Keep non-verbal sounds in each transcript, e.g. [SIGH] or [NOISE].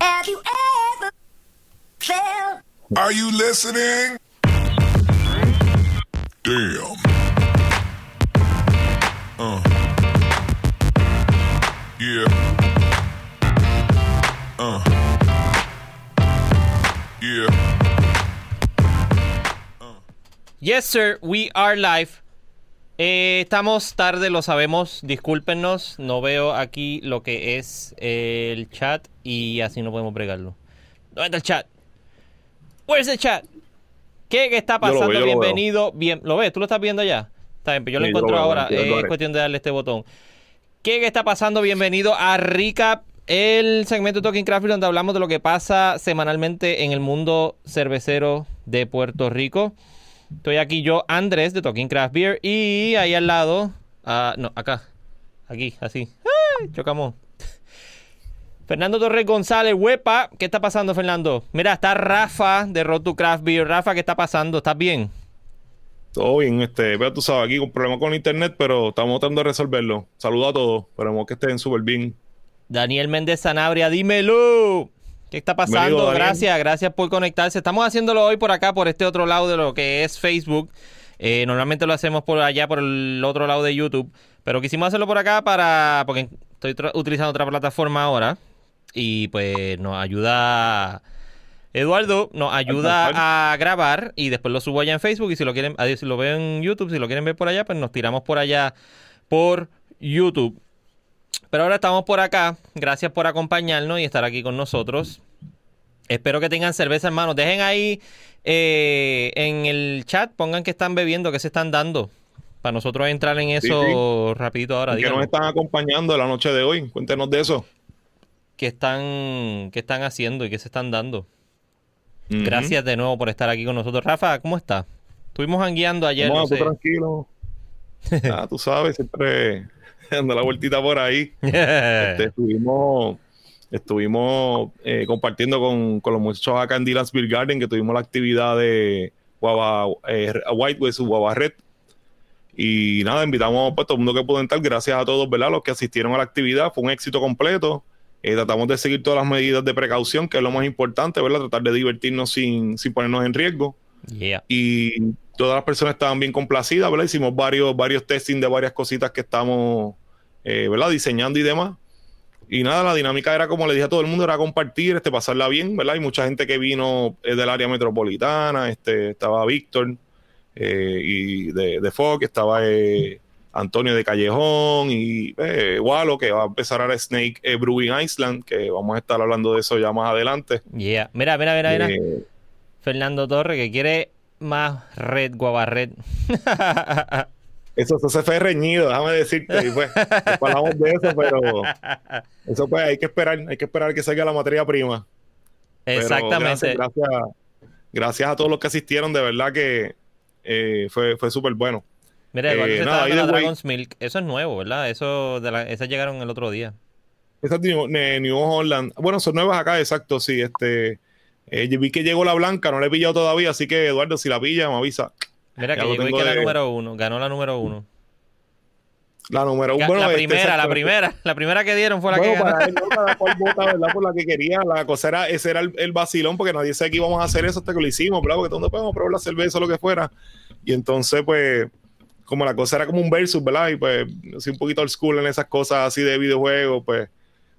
Have you ever felt? Are you listening? Damn. Uh. Yeah. Uh. Yeah. Uh. Yes, sir, we are live. Eh, estamos tarde, lo sabemos. Discúlpenos, no veo aquí lo que es el chat y así no podemos bregarlo. ¿Dónde está el chat? Where's the chat? ¿Qué, qué está Yo lo pasando? veo, yo lo veo. Bienvenido. Bien, ¿Lo ves? ¿Tú lo estás viendo ya? Está bien, pero yo lo Sí, yo lo encuentro veo, ahora. Eh, es cuestión de darle este botón. ¿Qué, qué está pasando? Bienvenido a Recap, el segmento de Talking Craft donde hablamos de lo que pasa semanalmente en el mundo cervecero de Puerto Rico. Estoy aquí yo, Andrés, de Talking Craft Beer, y ahí al lado, ah, no, acá, aquí, así, ¡Ay! chocamos. Fernando Torres González, huepa, ¿qué está pasando, Fernando? Mira, está Rafa de Road to Craft Beer. Rafa, ¿qué está pasando? ¿Estás bien? Todo bien, este, pero tú sabes, aquí con problemas con internet, pero estamos tratando de resolverlo. Saludos a todos, esperemos que estén súper bien. Daniel Méndez Sanabria, dímelo. ¿Qué está pasando? Gracias, gracias por conectarse. Estamos haciéndolo hoy por acá, por este otro lado de lo que es Facebook. Eh, normalmente lo hacemos por allá, por el otro lado de YouTube. Pero quisimos hacerlo por acá para. Porque estoy utilizando otra plataforma ahora. Y pues nos ayuda. Eduardo nos ayuda a grabar y después lo subo allá en Facebook. Y si lo quieren, si lo ven en YouTube, si lo quieren ver por allá, pues nos tiramos por allá por YouTube. Pero ahora estamos por acá. Gracias por acompañarnos y estar aquí con nosotros. Espero que tengan cerveza, hermanos. Dejen ahí eh, en el chat, pongan que están bebiendo, que se están dando. Para nosotros entrar en Sí, eso rapidito ahora. que nos están acompañando la noche de hoy. Cuéntenos de eso. ¿Qué están, qué están haciendo y qué se están dando? Gracias de nuevo por estar aquí con nosotros. Rafa, ¿cómo está? Estuvimos hangueando ayer. No, no tú tranquilo. [LAUGHS] ah, tú sabes, siempre [LAUGHS] dando la vueltita por ahí. [LAUGHS] Este, estuvimos estuvimos eh, compartiendo con, con los muchachos acá en Dylan's Beer Garden, que tuvimos la actividad de Guava, eh, White West Guava Red. Y nada, invitamos pues, todo el mundo que pudo entrar. Gracias a todos, ¿verdad? Los que asistieron a la actividad. Fue un éxito completo. Eh, tratamos de seguir todas las medidas de precaución, que es lo más importante, ¿verdad? Tratar de divertirnos sin, sin ponernos en riesgo Yeah. y todas las personas estaban bien complacidas, ¿verdad? Hicimos varios, varios testing de varias cositas que estamos, eh, ¿verdad? Diseñando y demás. Y nada, la dinámica era como le dije a todo el mundo, era compartir, este, pasarla bien, ¿verdad? Hay mucha gente que vino eh, del área metropolitana, este, estaba Víctor eh, y de, de Fox, estaba eh, Antonio de Callejón y Walo, que va a empezar ahora Snake Brewing Island, que vamos a estar hablando de eso ya más adelante. Yeah. Mira, mira, mira, mira. Fernando Torre que quiere más red, guava red. [LAUGHS] Eso, eso se fue reñido, déjame decirte. Y pues, hablamos de eso, pero eso pues hay que esperar, hay que esperar que salga la materia prima. Exactamente. Gracias, gracias, gracias a todos los que asistieron, de verdad que eh, fue, fue súper bueno. Mira, Eduardo Eh, nada, la Dragon's Milk. Eso es nuevo, ¿verdad? Eso de la, esas llegaron el otro día. Esas New, New Holland, bueno, son nuevas acá, exacto, sí. Este, eh, vi que llegó la blanca, no la he pillado todavía, así que Eduardo, si la pilla, me avisa. Mira Ya que llegó y que la de- número uno. Ganó la número uno. La número uno. Bueno, la este, primera, la primera. [LAUGHS] La primera que dieron fue la Bueno, que ganó. para él, ¿no? cada cual vota, ¿verdad? Por la que quería. La cosa era, ese era el, el vacilón, porque nadie sabía que íbamos a hacer eso hasta que lo hicimos, ¿verdad? Porque donde podemos probar la cerveza o lo que fuera. Y entonces, pues, como la cosa era como un versus, ¿verdad? Y pues, así un poquito old school en esas cosas así de videojuegos, pues,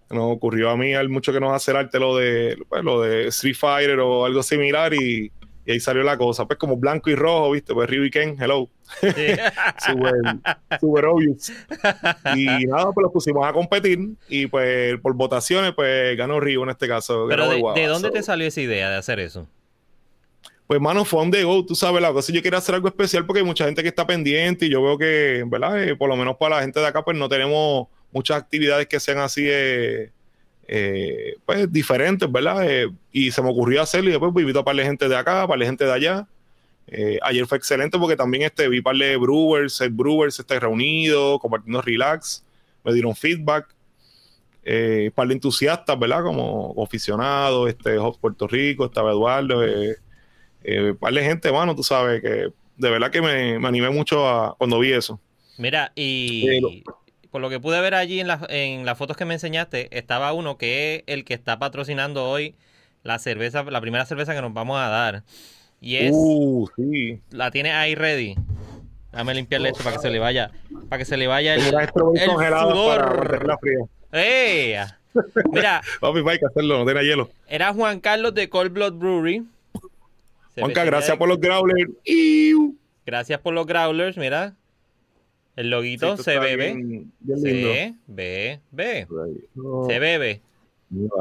nos ocurrió a mí al mucho que nos hacer arte lo de, pues, lo de Street Fighter o algo similar y, y ahí salió la cosa. Pues como blanco y rojo, ¿viste? Pues Ryu y Ken, hello. [LAUGHS] Super, super obvious. Y [LAUGHS] nada, pues los pusimos a competir y pues por votaciones, pues ganó Río en este caso. Pero de, Guava. ¿de dónde So, te salió esa idea de hacer eso? Pues mano, fue on the go, tú sabes, la cosa yo quería hacer algo especial porque hay mucha gente que está pendiente y yo veo que, ¿verdad? Eh, por lo menos para la gente de acá, pues no tenemos muchas actividades que sean así, eh, eh, pues diferentes, ¿verdad? Eh, y se me ocurrió hacerlo y después pues, invito a par de gente de acá, par de gente de allá. Eh, ayer fue excelente porque también este, vi par de brewers, el brewers está reunido, compartiendo relax, me dieron feedback. Eh, par de entusiastas, ¿verdad? Como aficionados, este, Puerto Rico, estaba Eduardo, eh, eh, par de gente, mano, tú sabes que de verdad que me, me animé mucho a, cuando vi eso. Mira, y por lo que pude ver allí en, la- en las fotos que me enseñaste, estaba uno que es el que está patrocinando hoy la cerveza, la primera cerveza que nos vamos a dar. Y es, Uh, sí. la tiene ahí ready. Dame limpiarle esto para que se le vaya, para que se le vaya el, el sudor. mantenerla fría. ¡Ey! Mira, [LAUGHS] Papi, hay que hacerlo, no tiene hielo. era Juan Carlos de Cold Blood Brewery. Juanca, gracias por los growlers. Gracias por los growlers, mira. El loguito se bebe. bien- bien. Se ve, ve. No, Se bebe. ve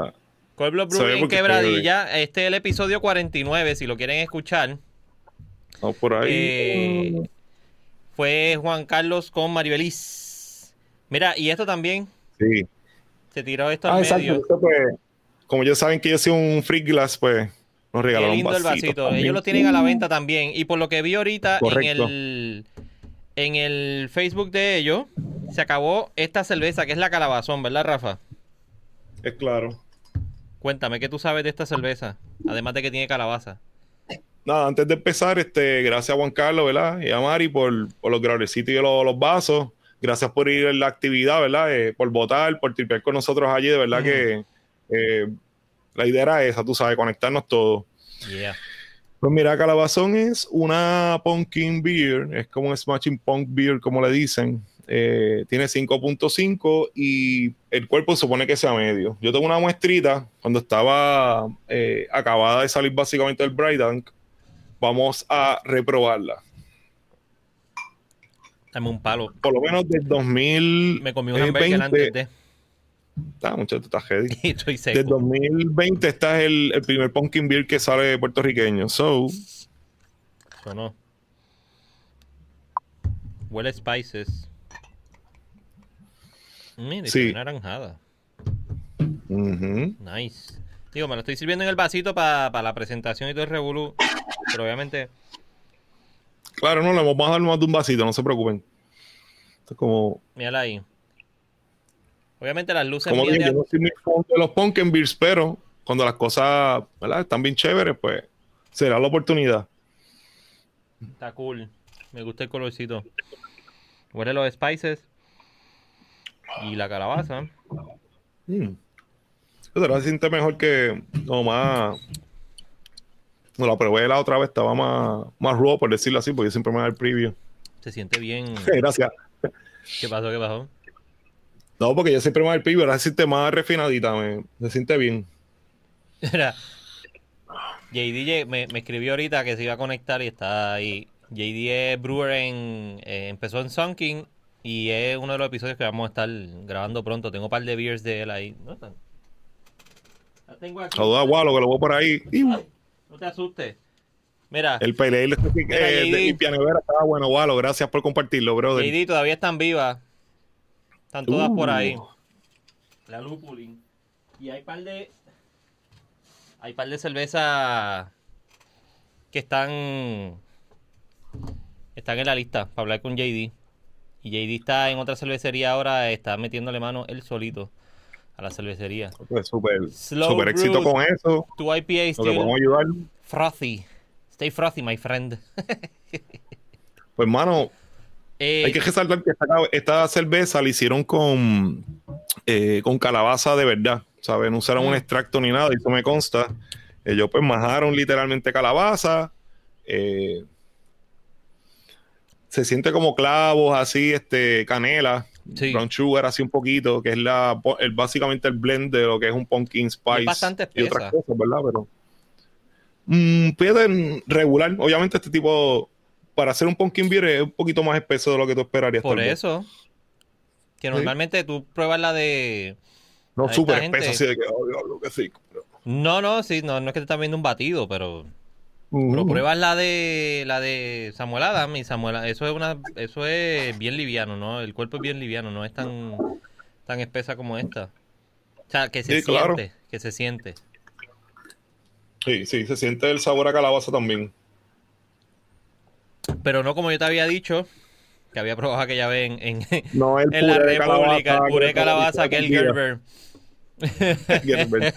Brewery en Quebradilla. Este es el episodio 49, si lo quieren escuchar. Vamos por ahí. Eh, fue Juan Carlos con Maribeliz. Mira, y esto también. sí. Se tiró esto Ah, al exacto. medio. esto, pues, como ya saben que yo soy un free glass, pues nos Qué regalaron lindo el vasito. también. Ellos lo tienen a la venta también. Y por lo que vi ahorita en el, en el Facebook de ellos, se acabó esta cerveza que es la calabazón, ¿verdad, Rafa? Es claro. Cuéntame, ¿qué tú sabes de esta cerveza? Además de que tiene calabaza. Nada, antes de empezar, este, gracias a Juan Carlos, ¿verdad? Y a Mari por, por los growlercitos y los, los vasos. Gracias por ir en la actividad, ¿verdad? Eh, por votar, por tripear con nosotros allí. De verdad Ujú. que eh, la idea era esa, tú sabes, conectarnos todos. Yeah. Pues mira, Calabazón es una pumpkin beer, es como un smashing punk beer, como le dicen. Eh, tiene 5.5 y el cuerpo supone que sea medio. Yo tengo una muestrita cuando estaba eh, acabada de salir básicamente del Bright Dunk. Vamos a reprobarla. Dame un palo. Por lo menos del 2000. Me comí un hamburger antes de. Ah, muchacho, está heavy. [LAUGHS] Estoy Del seco. 2020 este es el, el primer pumpkin beer que sale puertorriqueño. So, Sonó. Huele spices. Mira, Sí. sí. naranjada. ujú. Nice. Digo, me lo estoy sirviendo en el vasito para la presentación y todo el revolú. Pero obviamente, Claro, no, le vamos a dar más de un vasito, no se preocupen. Esto es como, mírala ahí. Obviamente las luces como dije, yo no soy muy fan de los pumpkin beers, pero cuando las cosas ¿verdad? están bien chéveres, pues será la oportunidad. Está cool. Me gusta el colorcito. Huele los spices. Y la calabaza. Mm. Se siente mejor que no más. No la probé la otra vez, estaba más, más raw, por decirlo así, porque yo siempre me da el preview. Se siente bien. [LAUGHS] Gracias. ¿Qué pasó? ¿Qué pasó? No, porque yo siempre me el preview, ahora se siente más refinadita, me, se siente bien. Mira, JD me, me escribió ahorita que se iba a conectar y está ahí. JD es brewer en. eh, empezó en Sunking y es uno de los episodios que vamos a estar grabando pronto. Tengo un par de beers de él ahí. ¿Dónde están? La tengo aquí. Saludos a Walo, que lo voy por ahí. Ay, no te asustes. Mira, El pelea eh, de JD. Limpia Nevera estaba bueno, Walo. Gracias por compartirlo, brother. JD todavía están vivas. Están todas por ahí. La lupulin. Y hay par de. Hay par de cervezas que están. Están en la lista para hablar con JD. Y JD está en otra cervecería ahora, está metiéndole mano él solito a la cervecería. Pues súper Slow súper éxito con eso. Tu IPA still podemos ayudar. frothy. Stay frothy, my friend. [LAUGHS] Pues, hermano, Eh, hay que resaltar que esta, cerveza la hicieron con, eh, con calabaza de verdad. ¿Sabes? No usaron un Mm. extracto ni nada, y eso me consta. Ellos, pues, majaron literalmente calabaza. eh, se siente como clavos, así, este, canela. Sí. Brown sugar, así un poquito, que es la, el, básicamente el blend de lo que es un pumpkin spice. bastante y otras espesa. cosas, ¿verdad? Pero. Mm, pueden regular. Obviamente, este tipo, para hacer un pumpkin beer, es un poquito más espeso de lo que tú esperarías. por eso. Que Sí. normalmente tú pruebas la de. No súper espeso, así de que, oh, diablo, que sí. Pero, No, no, sí, no, no es que te estás viendo un batido, pero, pero pruebas la de la de Samuel Adam y Samuel eso es una eso es bien liviano, ¿no? El cuerpo es bien liviano, no es tan tan espesa como esta. O sea, que se Sí, claro. siente, que se siente. Sí, sí, se siente el sabor a calabaza también. Pero no como yo te había dicho, que había probado aquella vez en, en, No el en la República, el puré calabaza te que el día. Gerber. Gerber.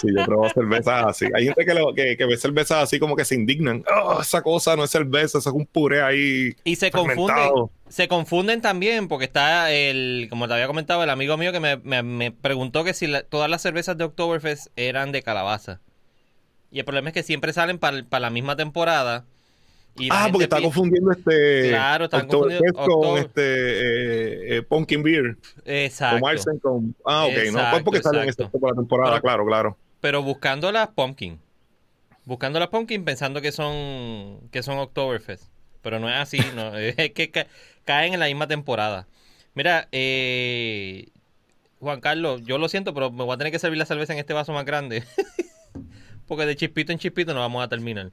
Sí, yo pruebo cervezas así. Hay gente que, lo- que, que ve cervezas así como que se indignan. Oh, esa cosa no es cerveza, eso es un puré ahí. Y se confunde, fermentado". se confunden también porque está el, como te había comentado, el amigo mío que me, me- me preguntó que si la- todas las cervezas de Oktoberfest eran de calabaza. Y el problema es que siempre salen para la misma temporada. Y Ah, porque está confundiendo este. Claro, Oktoberfest confundiendo con este. eh, eh, Pumpkin Beer. Exacto. Con Marsen con. Ah, ok. no, pues porque salen excepto por la temporada, Pero- claro, claro. Pero buscando las pumpkin. Buscando las pumpkin pensando que son que son Oktoberfest. Pero no es así, no, [LAUGHS] es que ca- caen en la misma temporada. Mira, eh, Juan Carlos, yo lo siento, pero me voy a tener que servir la cerveza en este vaso más grande. [LAUGHS] Porque de chispito en chispito no vamos a terminar.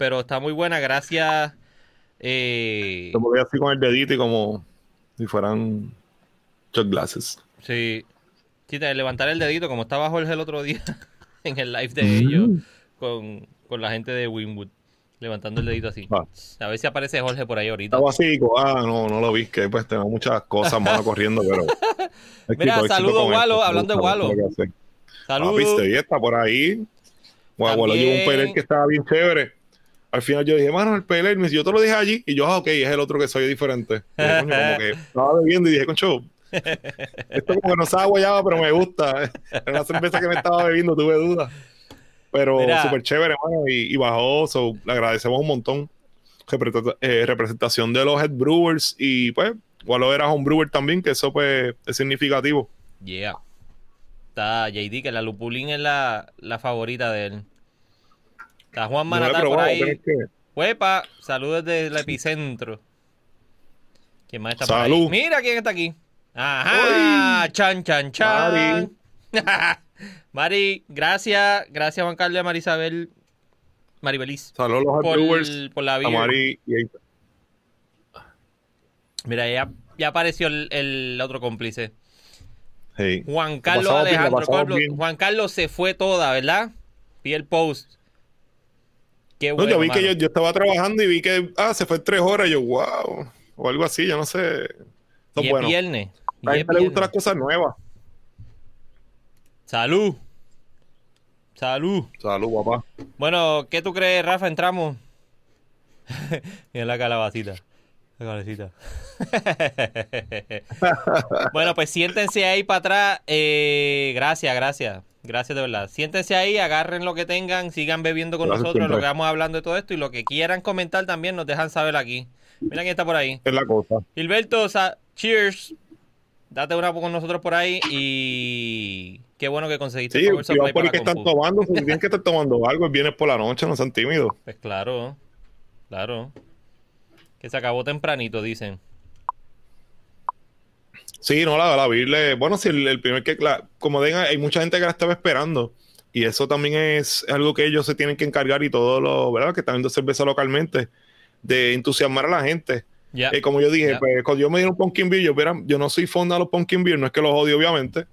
Pero está muy buena, gracias. Eh, Yo voy así con el dedito y como si fueran shot glasses. Sí. Sí, te- levantar el dedito, como estaba Jorge el otro día [LAUGHS] en el live de ellos con, con la gente de Winwood. Levantando el dedito así. Ah. A ver si aparece Jorge por ahí ahorita. Estaba así, ah, no, no lo vi, que pues tengo muchas cosas más corriendo, pero. [LAUGHS] Mira, Éxito, éxito saludo, con Walo, esto, hablando de Walo. Saludos. Papi, este está por ahí. Guau, Walo llevó un También. pelel que estaba bien chévere. Al final yo dije, mano, el pelel, me dice, yo te lo dije allí. Y yo, ah, ok, es el otro que soy diferente. Y dije, coño, como que estaba bebiendo y dije, concho, esto como que no sabe guayaba, pero me gusta. [LAUGHS] Era una cerveza que me estaba bebiendo, tuve dudas. Pero súper chévere, mano, y, y bajó, so, le agradecemos un montón. Eh, representación de los head brewers y pues, Walo era home brewer también, que eso pues es significativo. Yeah. Está JD, que la Lupulín es la, la favorita de él. Está Juan No Manatá por ahí. Huepa, saludos desde el epicentro. ¿Quién más está por Salud. ahí? Mira quién está aquí. Ajá, chan, chan, chan. [LAUGHS] Mari, gracias, gracias Juan Carlos y Marisabel, Maribeliz, Saludos a los por, por la a vida. Mari y a Mira, ya, ya apareció el, el otro cómplice. Hey. Juan Carlos Alejandro. bien. Juan Carlos se fue toda, ¿verdad? Vi el post. Qué No, bueno. yo vi que yo, yo estaba trabajando y vi que ah, se fue tres horas. Y yo, wow. O algo así, yo no sé. Y es es bueno. viernes. y A la gente le gustan las cosas nuevas. Salud. Salud. Salud, papá. Bueno, ¿qué tú crees, Rafa? Entramos. [LAUGHS] Mira la calabacita. La cabecita. [LAUGHS] bueno, pues siéntense ahí para atrás. Eh, gracias, gracias. Gracias de verdad. Siéntense ahí, agarren lo que tengan, sigan bebiendo con Gracias nosotros, siempre. lo que vamos hablando de todo esto y lo que quieran comentar también nos dejan saber aquí. Mira quién está por ahí. Es la cosa. Gilberto, cheers. Date una con nosotros por ahí y qué bueno que conseguiste Sí, por para que la están compu. tomando. Si tienen [LAUGHS] que estar tomando algo, el viernes por la noche, no sean tímidos. Pues claro, claro. Que se acabó tempranito, dicen. Sí, no, la, la Biblia. Bueno, si el, el primer que. la- como digan, hay mucha gente que la estaba esperando. Y eso también es algo que ellos se tienen que encargar y todo lo, ¿verdad? Que están viendo cerveza localmente, de entusiasmar a la gente. Ya. Eh, como yo dije, pues, cuando yo me dieron pumpkin beer, yo, verán, yo no soy fan de los pumpkin beer, no es que los odio, obviamente.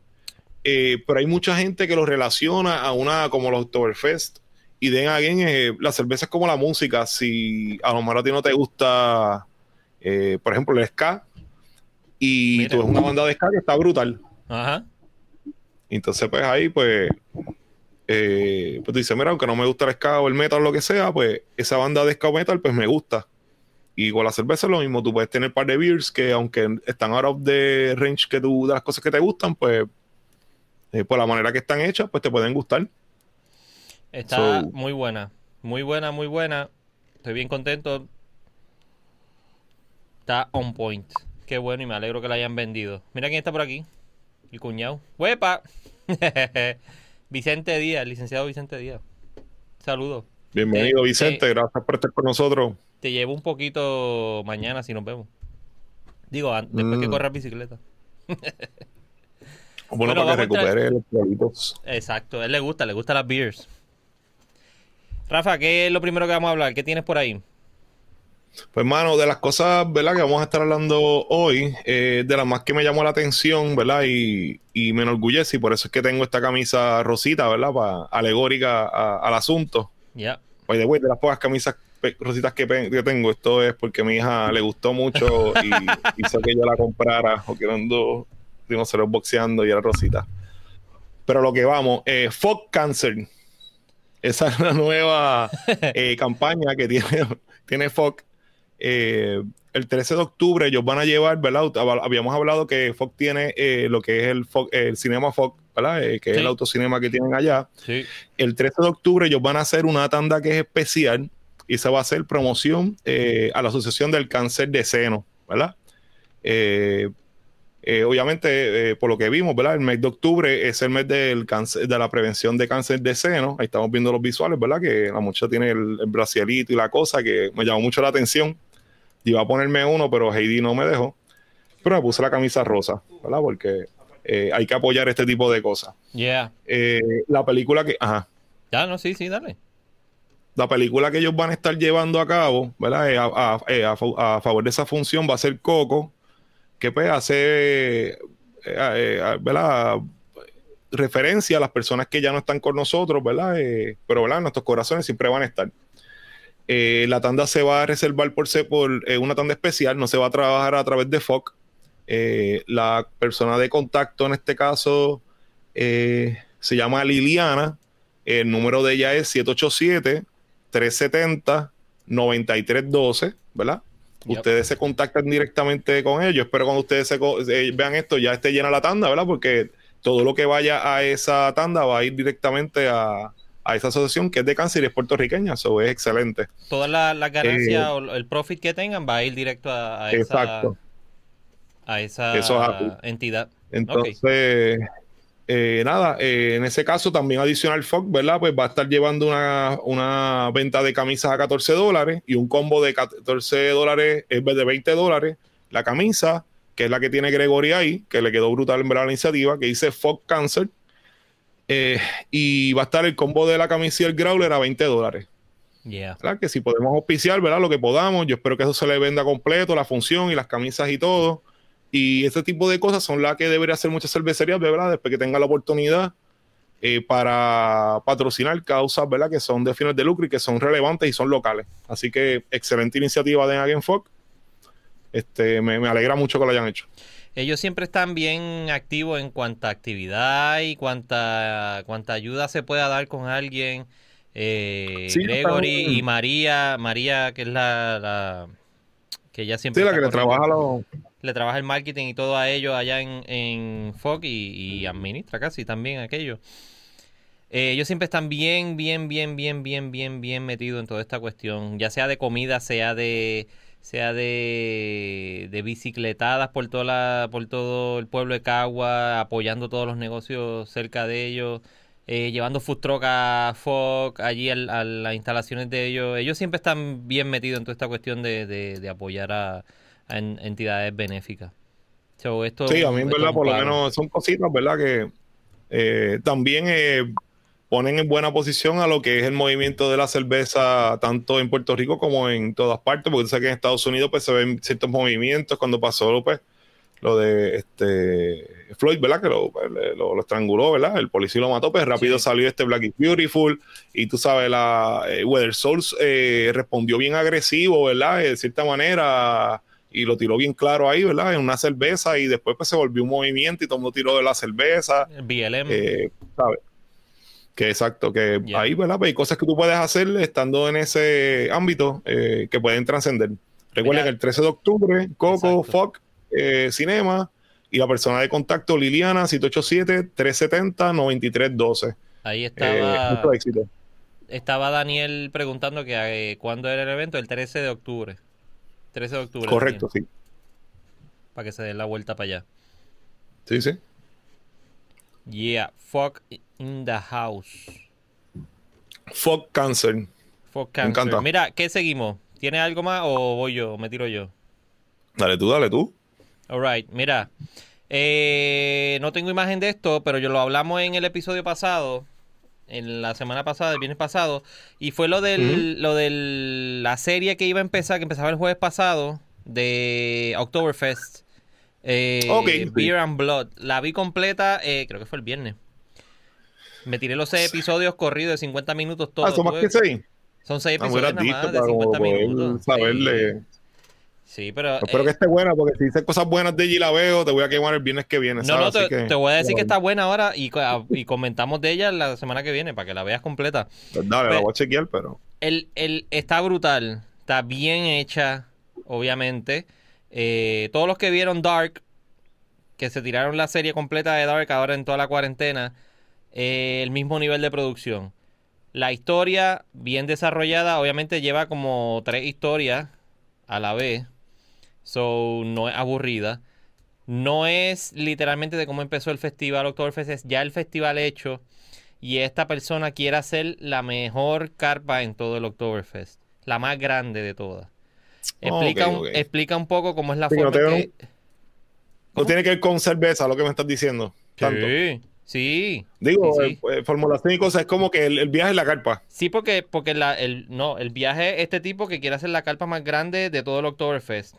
Eh, pero hay mucha gente que los relaciona a una como los Oktoberfest. Y den again, eh, la cerveza es como la música. Si a lo mejor a ti no te gusta, eh, por ejemplo, el ska, y Mira. tú ves una banda de ska que está brutal. Ajá. Entonces, pues ahí, pues, eh, pues tú dices, mira, aunque no me gusta el ska o el metal o lo que sea, pues esa banda de ska o metal, pues me gusta. Y con la cerveza es lo mismo, tú puedes tener un par de beers que aunque están out of the range que tú, de las cosas que te gustan, pues, eh, por la manera que están hechas, pues te pueden gustar. Está So- muy buena. Muy buena, muy buena. Estoy bien contento. Está on point. Qué bueno y me alegro que la hayan vendido. Mira quién está por aquí. El cuñado. ¡Huepa! [LAUGHS] Vicente Díaz, el licenciado Vicente Díaz. Saludos. Bienvenido, Te- Vicente, gracias por estar con nosotros. Te llevo un poquito mañana si nos vemos. Digo, después que Mm. corras bicicleta. [LAUGHS] Bueno, para que recupere los politos. Exacto, a él le gusta, le gustan las beers. Rafa, ¿qué es lo primero que vamos a hablar? ¿Qué tienes por ahí? Pues, mano, de las cosas, ¿verdad? Que vamos a estar hablando hoy, eh, de las más que me llamó la atención, ¿verdad? Y, y me enorgullece, y por eso es que tengo esta camisa rosita, ¿verdad? Pa- alegórica a- al asunto. Ya. Oye, de las pocas camisas rositas que, que tengo, esto es porque a mi hija le gustó mucho [LAUGHS] y hizo que yo la comprara, o que ando, se boxeando y era rosita. Pero lo que vamos, eh, Fuck Cancer. Esa es la nueva [LAUGHS] eh, campaña que tiene, tiene Fox. Eh, el 13 de octubre ellos van a llevar, ¿verdad? Hab- Habíamos hablado que Fox tiene eh, lo que es el, Fox- el Cinema Fox, ¿verdad? Eh, que es el autocinema que tienen allá. Sí. El 13 de octubre ellos van a hacer una tanda que es especial y se va a hacer promoción eh, a la Asociación del Cáncer de Seno, ¿verdad? Eh, obviamente, por lo que vimos, ¿verdad? El mes de octubre es el mes del cáncer, de la prevención de cáncer de seno. Ahí estamos viendo los visuales, ¿verdad? Que la muchacha tiene el, el bracielito y la cosa que me llamó mucho la atención. Iba a ponerme uno, pero Heidi no me dejó. Pero me puse la camisa rosa, ¿verdad? Porque eh, hay que apoyar este tipo de cosas. Yeah. Eh, la película que... Ajá. Ya, no, sí, sí, dale. La película que ellos van a estar llevando a cabo, ¿verdad? Eh, a, a- a fa- a favor de esa función va a ser Coco, que pues hace, ¿verdad? Referencia a las personas que ya no están con nosotros, ¿verdad? Pero, ¿verdad? Nuestros corazones siempre van a estar. Eh, la tanda se va a reservar por, por eh, una tanda especial, no se va a trabajar a través de FOC. Eh, la persona de contacto en este caso se llama Liliana. El número de ella es 787-370-9312, ¿verdad? Yep. Ustedes se contactan directamente con ellos. Espero cuando ustedes se vean esto ya esté llena la tanda, ¿verdad? Porque todo lo que vaya a esa tanda va a ir directamente a, a esa asociación que es de cáncer y es puertorriqueña. Eso es excelente. Todas las las ganancias Eh, o el profit que tengan va a ir directo a, a esa, Exacto. a esa Eso es así. entidad. Entonces, eh, nada, eh, en ese caso también adicional Fox, ¿verdad? Pues va a estar llevando una, una venta de camisas a 14 dólares y un combo de 14 dólares en vez de 20 dólares. La camisa, que es la que tiene Gregory ahí, que le quedó brutal en verdad la iniciativa, que dice Fox Cancer. Eh, y va a estar el combo de la camisa y el growler a 20 dólares. Yeah. Que si podemos auspiciar, ¿verdad? Lo que podamos. Yo espero que eso se le venda completo, la función y las camisas y todo. Y ese tipo de cosas son las que debería hacer muchas cervecerías, ¿verdad? Después que tenga la oportunidad eh, para patrocinar causas, ¿verdad? Que son de fines de lucro y que son relevantes y son locales. Así que excelente iniciativa de Again Fox. Este, me, me alegra mucho que lo hayan hecho. Ellos siempre están bien activos en cuanta actividad y cuanta, cuanta ayuda se pueda dar con alguien. Eh, Sí, Gregory y María, María que es la, la- que ella siempre Sí, la que le trabaja los. le trabaja el marketing y todo a ellos allá en, en Fox y, y administra casi también aquello. Eh, ellos siempre están bien, bien, bien, bien, bien, bien, bien metidos en toda esta cuestión, ya sea de comida, sea de sea de, de bicicletadas por toda la, por todo el pueblo de Cagua, apoyando todos los negocios cerca de ellos, eh, llevando food truck a Fox, allí al- a, las instalaciones de ellos. Ellos siempre están bien metidos en toda esta cuestión de, de- de apoyar a, a en- entidades benéficas. So, esto, Sí, a mí esto verdad, por lo menos son cositas, ¿verdad? Que eh, también eh, ponen en buena posición a lo que es el movimiento de la cerveza, tanto en Puerto Rico como en todas partes, porque tú sabes que en Estados Unidos pues se ven ciertos movimientos cuando pasó pues, lo de este Floyd, ¿verdad? Que lo, pues, lo- lo estranguló, ¿verdad? El policía lo mató, pues rápido Sí. salió este Black is Beautiful y tú sabes, la eh, Weather Souls eh, respondió bien agresivo, ¿verdad? De cierta manera y lo tiró bien claro ahí, ¿verdad? En una cerveza y después pues se volvió un movimiento y todo el mundo tiró de la cerveza, El BLM. eh, ¿sabes? Que exacto, que ahí, ¿verdad? Pues hay cosas que tú puedes hacer estando en ese ámbito eh, que pueden trascender. Recuerden que el 13 de octubre, Coco. Fox, eh, Cinema y la persona de contacto Liliana 787-370-9312. Ahí Eh, estaba, mucho éxito. estaba Daniel preguntando que eh, cuándo era el evento, el 13 de octubre. 13 de octubre. Correcto, Daniel, sí. Para que se den la vuelta para allá. Sí, sí. Yeah, fuck in the house. Fox Cancer. Fuck Me cancer. encanta. Mira, ¿qué seguimos? ¿Tienes algo más o voy yo? ¿O me tiro yo? Dale tú, dale tú. Alright, mira. eh, no tengo imagen de esto, pero yo lo hablamos en el episodio pasado. En la semana pasada, el viernes pasado. Y fue lo del, lo del la serie que iba a empezar, que empezaba el jueves pasado, de Oktoberfest. Eh, Ok, sí. Beer and Blood. La vi completa, eh, creo que fue el viernes. Me tiré los seis episodios corridos de 50 minutos todos. ah, son más que seis. Son seis Ah, episodios nada más de para 50 poder minutos. saberle. Sí, pero... Espero eh, que esté buena, porque si dices cosas buenas de allí la veo, te voy a quemar el viernes que viene. No, ¿sabes? no, te, que- te voy a decir que está buena ahora y, y comentamos de ella la semana que viene para que la veas completa. Pues dale, la Pues- voy a chequear, pero. El, el, está brutal, está bien hecha. obviamente. Eh, todos los que vieron Dark, que se tiraron la serie completa de Dark ahora en toda la cuarentena, eh, el mismo nivel de producción. La historia, bien desarrollada, obviamente lleva como tres historias a la vez. So, no es aburrida. No es literalmente de cómo empezó el festival Oktoberfest, es ya el festival hecho. Y esta persona quiere hacer la mejor carpa en todo el Oktoberfest. La más grande de todas. Explica, un, explica un poco cómo es la Sí, no forma te- que... No tiene que ver con cerveza, lo que me estás diciendo. Tanto. Sí, sí. Digo, sí, sí. eh, pues, formulación y cosas, es como que el, el viaje en la carpa. Sí, porque, porque la, el, no, el viaje, este tipo que quiere hacer la carpa más grande de todo el Oktoberfest.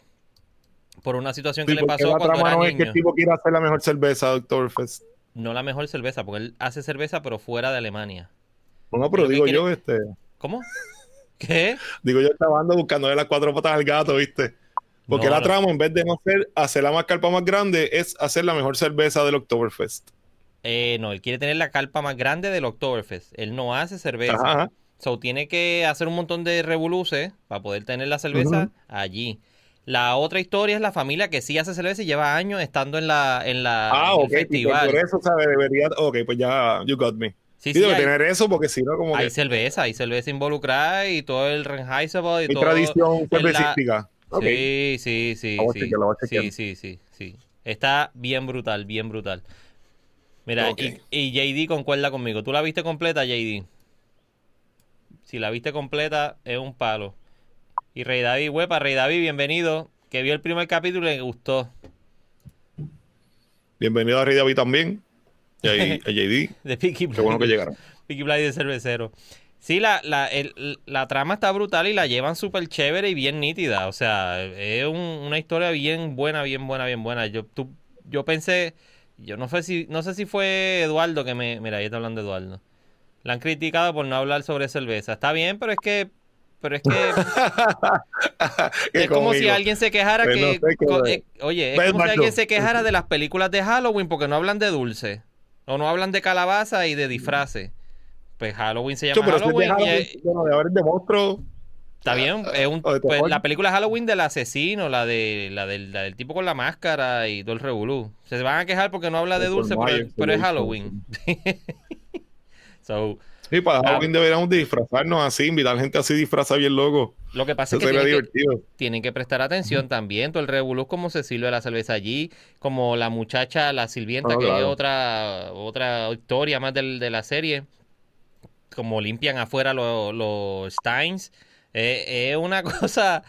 Por una situación que le pasó la cuando trama era no es que el tipo quiera hacer la mejor cerveza de Oktoberfest. No la mejor cerveza, porque él hace cerveza, pero fuera de Alemania. No, pero digo quiere- yo, este, ¿Cómo? ¿Qué? digo yo estaba andando buscándole las cuatro patas al gato, ¿viste? Porque No, la no. trama, en vez de no ser hacer la más carpa más grande, es hacer la mejor cerveza del Oktoberfest. Eh, no, él quiere tener la carpa más grande del Oktoberfest. Él no hace cerveza. Ajá, ajá. So tiene que hacer un montón de revoluces para poder tener la cerveza allí. La otra historia es la familia que sí hace cerveza y lleva años estando en la en la Ah, en el ok. y pues festival. por eso, ¿sabes? Debería. Ok, pues ya, you got me. Sí, Sí, debe hay, tener eso, porque si no, como hay que. cerveza, hay cerveza involucrada y todo el Reinheitsgebot y todo. tradición en la- cervecística. Ok. Sí, sí, sí, sí. chequear, Sí, sí, sí, sí. Está bien brutal, bien brutal. Mira, y, y JD concuerda conmigo. ¿Tú la viste completa, JD? Si la viste completa, es un palo. Y Rey David, huepa, Rey David, bienvenido. Que vio el primer capítulo y le gustó. Bienvenido a Rey David también. JD. [LAUGHS] De Peaky Qué bueno que Blinders. llegaron. Peaky Blinders cervecero. Sí, la, la, el- la trama está brutal y la llevan súper chévere y bien nítida. O sea, es un- una historia bien buena, bien buena, bien buena. Yo, tú, yo pensé, yo no sé si, no sé si fue Eduardo que me. Mira, ahí está hablando Eduardo. La han criticado por no hablar sobre cerveza. Está bien, pero es que. Pero es que [LAUGHS] es como si cómico. alguien se quejara Pues no que. sé qué- co- eh, oye, es como si alguien se quejara [LAUGHS] de las películas de Halloween porque no hablan de dulce. O no hablan de calabaza y de disfraces. Pues Halloween se llama Yo, pero si es de Halloween y Halloween, bueno, de monstruo. Está bien, es un, pues, la película Halloween del asesino, la de la del, la del tipo con la máscara y todo el revolú. Se van a quejar porque no habla de dulce, pero, es Halloween. [LAUGHS] so, Sí, para Ah. Halloween deberíamos disfrazarnos así, invitar gente así disfrazada bien loco. lo que pasa Eso es que tienen, que divertido. tienen que prestar atención también. Todo el revolú como se sirve la cerveza allí, como la muchacha, la sirvienta, Ah, que es claro. otra otra historia más del- de la serie. Como limpian afuera los, los Steins. Eh, es una [LAUGHS] cosa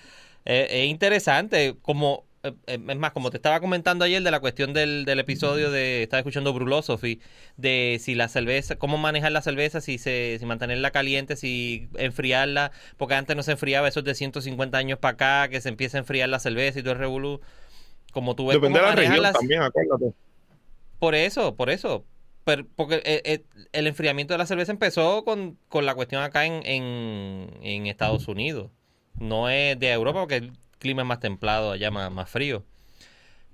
eh, es interesante. Como es más, como te estaba comentando ayer de la cuestión del, del episodio de, estaba escuchando Brulosophy, de si la cerveza, cómo manejar la cerveza, si se, si mantenerla caliente, si enfriarla, porque antes no se enfriaba, eso es de 150 años para acá, que se empieza a enfriar la cerveza y todo el revolú. Como tú ves Depende de la región las- también, acuérdate. por eso, por eso. Pero, porque eh, eh, el enfriamiento de la cerveza empezó con, con la cuestión acá en, en, en Estados Unidos. No es de Europa porque clima es más templado, allá más, más frío.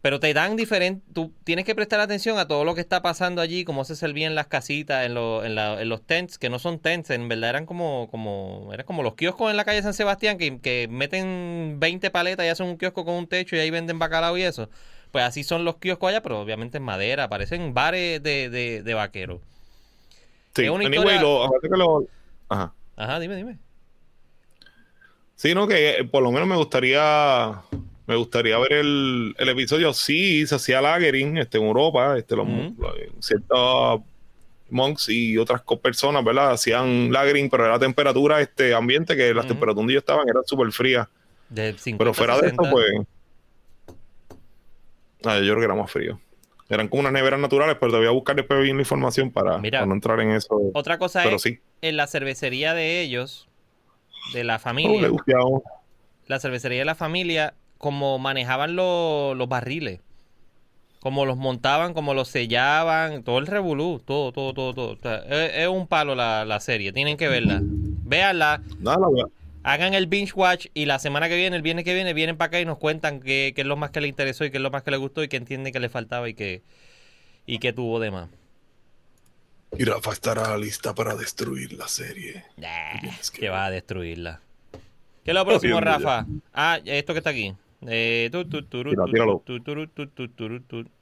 Pero te dan diferente, tú tienes que prestar atención a todo lo que está pasando allí, cómo se servían las casitas en, lo- en, la- en los tents, que no son tents, en verdad eran como, como, eran como los kioscos en la calle San Sebastián, que, que meten 20 paletas y hacen un kiosco con un techo y ahí venden bacalao y eso. Pues así son los kioscos allá, pero obviamente en madera, parecen bares de, de, de vaqueros. Sí, Es una anyway, historia- lo- Ajá. Ajá, dime, dime. Sí, no, que eh, por lo menos me gustaría me gustaría ver el, el episodio. Sí, se hacía lagering este, en Europa, este, los, los- ciertos monks y otras personas, ¿verdad? Hacían lagering, pero era temperatura este ambiente, que las Ujú. temperaturas donde ellos estaban eran súper frías. De 50, Pero fuera de 60. eso, pues. Ah, yo creo que era más frío. Eran como unas neveras naturales, pero te voy a buscar después bien la información para, Mira. para no entrar en eso. Otra cosa Pero es, sí. en la cervecería de ellos, de la familia, la cervecería de la familia, como manejaban lo- los barriles, como los montaban, como los sellaban, todo el revolú, todo, todo, todo, todo. O sea, es, es un palo la, la serie, tienen que verla. Véanla, hagan el binge watch y la semana que viene, el viernes que viene, vienen para acá y nos cuentan qué, qué es lo más que les interesó y qué es lo más que les gustó y qué entienden que le faltaba y qué, y qué tuvo de más. Y Rafa estará lista para destruir la serie. Nah, que va a destruirla. ¿Qué es lo próximo, Rafa? Ah, esto que está aquí. Eh, tu, tu, tu.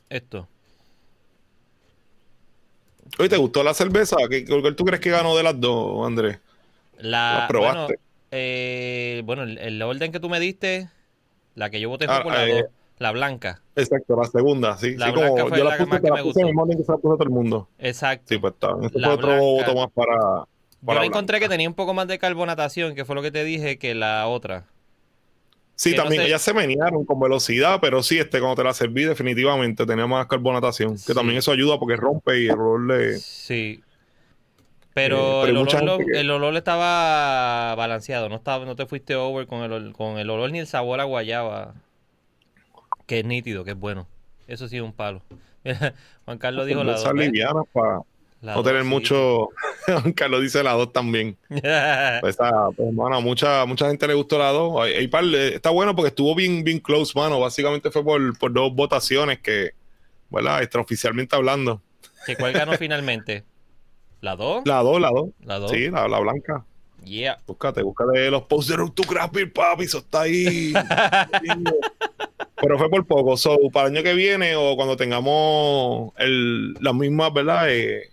Esto. Oye, ¿te gustó la cerveza? ¿Qué, qué tú crees que ganó de las dos, Andrés? La, ¿La probaste? Bueno, eh, bueno, el, el orden que tú me diste, la que yo voté fue Ah, por la eh, dos, la blanca. Exacto, la segunda, sí. La sí, como blanca fue yo la puse, que la me puse en el gustó. orden que se la puso todo el mundo. Exacto. Sí, pues está. La fue otro voto más para. yo para la encontré que tenía un poco más de carbonatación, que fue lo que te dije, que la otra. Sí, que no también sé- ellas se menearon con velocidad, pero sí, este, cuando te la serví, definitivamente tenía más carbonatación. Sí. Que también eso ayuda porque rompe y el olor le. Sí. Eh, Pero, pero el, olor, lo- que- el olor estaba balanceado, no estaba, no te fuiste over con el, con el olor ni el sabor a guayaba, que es nítido, que es bueno. Eso sí es un palo. [LAUGHS] Juan Carlos dijo la dos. Esas ¿ves? livianas para no dos, tener sí. mucho. [LAUGHS] Carlos dice la 2 también. [LAUGHS] Pues, esa, pues, mano, mucha, mucha gente le gustó la 2. Hay- hay par de- está bueno porque estuvo bien, bien close, mano. Básicamente fue por, por dos votaciones que, ¿verdad? Extraoficialmente hablando. ¿Que cuál ganó finalmente? ¿La 2? La 2, la 2. ¿La 2? Sí, la, la blanca. Yeah. Búscate, búscate los posts de Road to Craft papi. Eso está ahí. Pero fue por poco. So, para el año que viene o cuando tengamos el, las mismas, ¿verdad? Eh,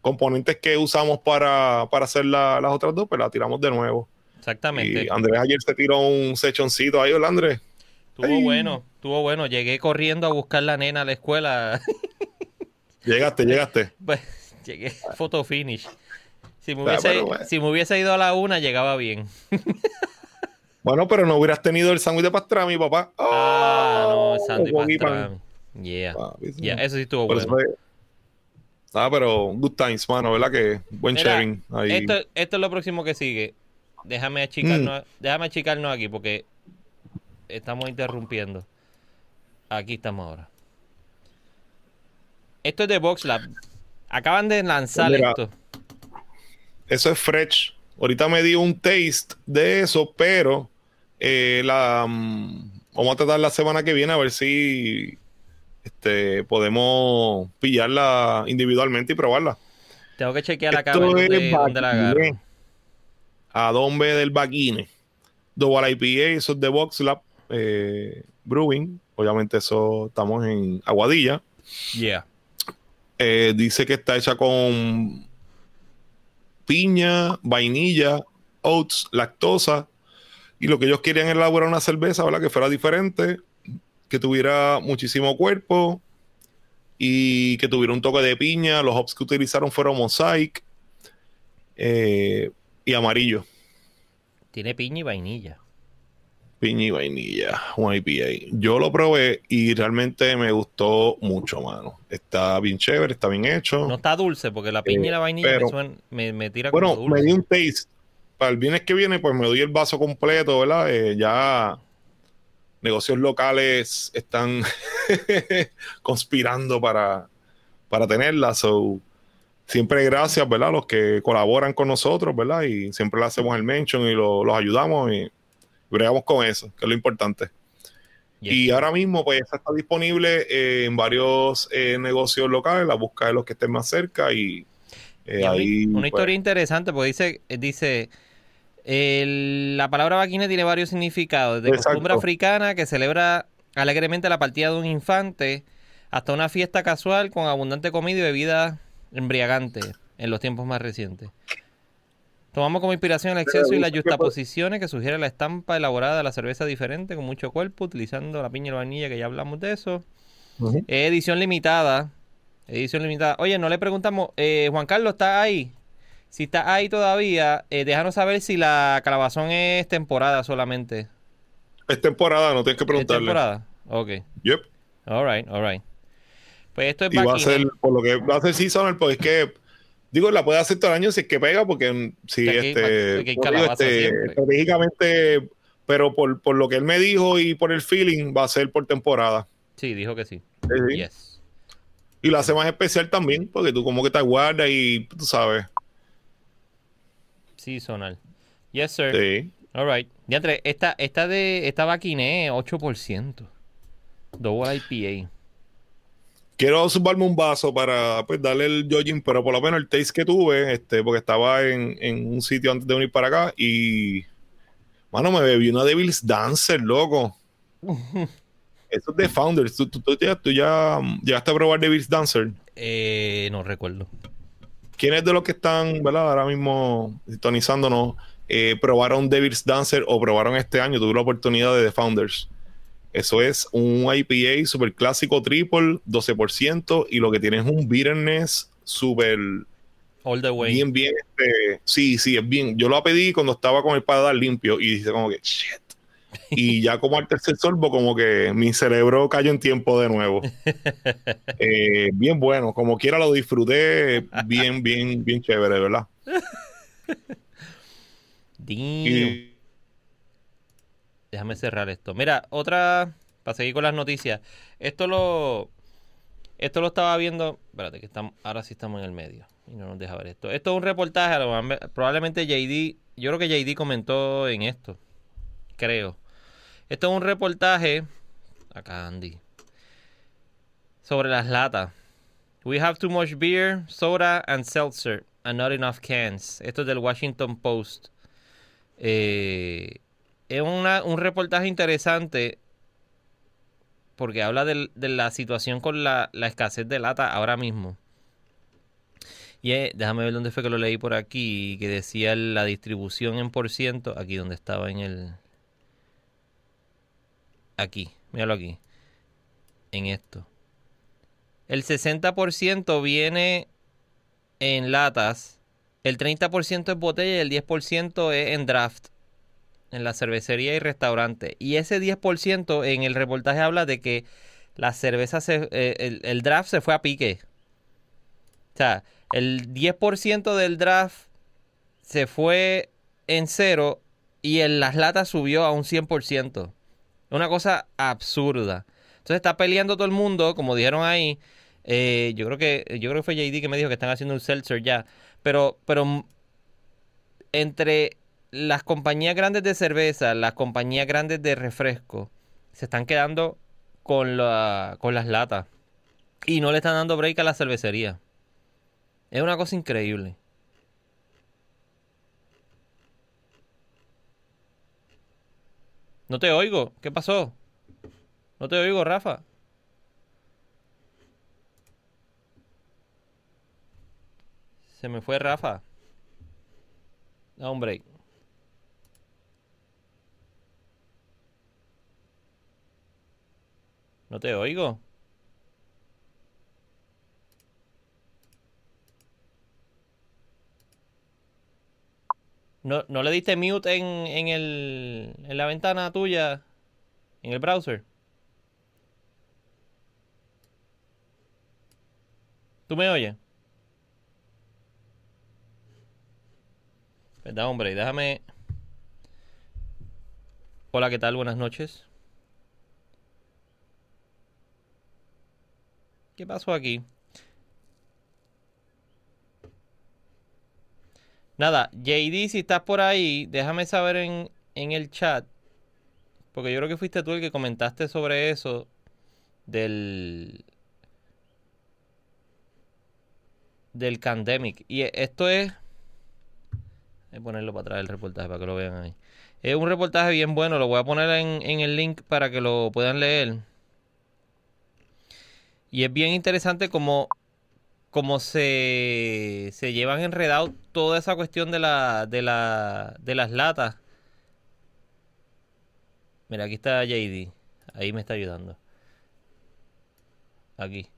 componentes que usamos para, para hacer la- las otras dos, pues la tiramos de nuevo. Exactamente. Y Andrés ayer se tiró un sechoncito ahí, hola Andrés. Estuvo bueno, estuvo bueno. Llegué corriendo a buscar la nena a la escuela. [LAUGHS] Llegaste, llegaste. Pues, Llegué photo finish. Si me, Ah, hubiese, bueno, bueno. si me hubiese ido a la una, llegaba bien. [LAUGHS] Bueno, pero no hubieras tenido el sándwich de pastrami, papá. Ah, no, el Oh, sándwich Boggy pastrami. Yeah. Yeah, eso sí estuvo bueno. fue- Ah, pero good times, mano, ¿verdad? Que buen Mira, sharing. Ahí. Esto, esto es lo próximo que sigue. Déjame Mm. achicarnos, déjame achicarnos aquí porque estamos interrumpiendo. Aquí estamos ahora. Esto es de VoxLab. Acaban de lanzar Mira. esto. Eso es fresh. Ahorita me dio un taste de eso, pero eh, la mm, vamos a tratar la semana que viene a ver si este, podemos pillarla individualmente y probarla. Tengo que chequear acá ver dónde, la agarro. Adombe del Baquine. Double IPA, eso es de VoxLab eh, Brewing. Obviamente eso estamos en Aguadilla. Yeah. Eh, dice que está hecha con piña, vainilla, oats, lactosa. Y lo que ellos querían era elaborar una cerveza, ¿verdad? Que fuera diferente, que tuviera muchísimo cuerpo y que tuviera un toque de piña. Los hops que utilizaron fueron mosaic eh, y amarillo. Tiene piña y vainilla. Piña y vainilla, un IPA. Yo lo probé y realmente me gustó mucho, mano. Está bien chévere, está bien hecho. No está dulce porque la piña y la vainilla pero- me, suenan- me, me tira como Bueno, dulce. me di un taste. Para el viernes que viene, pues me doy el vaso completo, ¿verdad? Eh, ya negocios locales están [LAUGHS] conspirando para, para tenerla. So, siempre gracias, ¿verdad? Los que colaboran con nosotros, ¿verdad? Y siempre le hacemos el mention y lo- los ayudamos y bregamos con eso, que es lo importante. Yes. Y ahora mismo, pues, está disponible eh, en varios eh, negocios locales, la busca de los que estén más cerca y eh, una, pues, historia interesante porque dice, eh, dice el- la palabra vaquina tiene varios significados, desde Exacto. costumbre africana que celebra alegremente la partida de un infante hasta una fiesta casual con abundante comida y bebida embriagante en los tiempos más recientes. Tomamos como inspiración el exceso y las pues- justaposiciones que sugiere la estampa elaborada de la cerveza diferente con mucho cuerpo, utilizando la piña y la vainilla, que ya hablamos de eso. Ujú. Edición limitada. Edición limitada. Oye, no le preguntamos, eh, Juan Carlos, ¿está ahí? Si está ahí todavía, eh, déjanos saber si la calabazón es temporada solamente. Es temporada, no tienes que ¿Es preguntarle. temporada? Ok. Yep. Alright, alright. Pues esto es Y va a ser, por lo que va a ser seasonal, pues es que, digo, la puede hacer todo el año si es que pega, porque si Que aquí- este, porque como digo, este, estratégicamente, pero por, por lo que él me dijo y por el feeling, va a ser por temporada. Sí, dijo que. Sí, sí. Yes. Y lo hace más especial también, porque tú como que te aguardas y tú sabes. Seasonal. Yes, sir. Sí. Alright. Ya entre, esta, esta de, esta vaquiné, 8%. Double IPA. Quiero subarme un vaso para pues darle el jogging, pero por lo menos el taste que tuve, este, porque estaba en, en un sitio antes de venir para acá y Mano, me bebí una Devil's Dancer, loco. [LAUGHS] Eso es de Founders. ¿Tú, tú- tú ya, tú ya llegaste a probar Devil's Dancer? Eh, no recuerdo. ¿Quiénes de los que están, verdad, ahora mismo sintonizándonos, eh, probaron Devil's Dancer o probaron este año? Tuve la oportunidad de The Founders. Eso es un IPA super clásico triple, 12%, y lo que tiene es un bitterness super All the way. bien, bien, este, sí, sí, es bien. Yo lo pedí cuando estaba con el paladar limpio y dice como que, shit. Y ya como al tercer sorbo, como que mi cerebro cayó en tiempo de nuevo. [LAUGHS] Eh, bien bueno, como quiera lo disfruté, bien, bien, bien chévere, ¿verdad? Y Déjame cerrar esto. Mira, otra. Para seguir con las noticias. Esto lo. Esto lo estaba viendo. Espérate, que estamos. Ahora sí estamos en el medio. Y no nos deja ver esto. Esto es un reportaje. Probablemente JD. Yo creo que JD comentó en esto. Creo. Esto es un reportaje. Acá, Andy. Sobre las latas. We have too much beer, soda, and seltzer, and not enough cans. Esto es del Washington Post. Eh, es una- un reportaje interesante porque habla del- de, la situación con la, la escasez de lata ahora mismo. Y déjame ver dónde fue que lo leí por aquí, que decía la distribución en por ciento, aquí donde estaba en el... Aquí, míralo aquí, en esto. El 60% viene en latas, el 30% es botella y el 10% es en draft en la cervecería y restaurante. Y ese 10% en el reportaje habla de que la cerveza, se, eh, el, el draft se fue a pique. O sea, el 10% del draft se fue en cero y en las latas subió a un 100%. Una cosa absurda. Entonces está peleando todo el mundo, como dijeron ahí. eh, yo creo que yo creo que fue JD que me dijo que están haciendo un seltzer ya. Pero, pero entre las compañías grandes de cerveza, las compañías grandes de refresco, se están quedando con, la, con las latas. Y no le están dando break a la cervecería. Es una cosa increíble. No te oigo. ¿Qué pasó? No te oigo, Rafa. Se me fue Rafa. Break. No te oigo. ¿No, no le diste mute en, en, el, en la ventana tuya? En el browser. ¿Tú me oyes? ¿Verdad, hombre? Déjame... Hola, ¿qué tal? Buenas noches. ¿Qué pasó aquí? Nada, JD, si estás por ahí, déjame saber en, en el chat. Porque yo creo que fuiste tú el que comentaste sobre eso. Del. Del pandemic. Y esto es. Voy a ponerlo para atrás el reportaje para que lo vean ahí. Es un reportaje bien bueno. Lo voy a poner en, en el link para que lo puedan leer. Y es bien interesante como, como se, se llevan enredados toda esa cuestión de, la, de, la, de las latas. Mira, aquí está JD. Ahí me está ayudando. Aquí.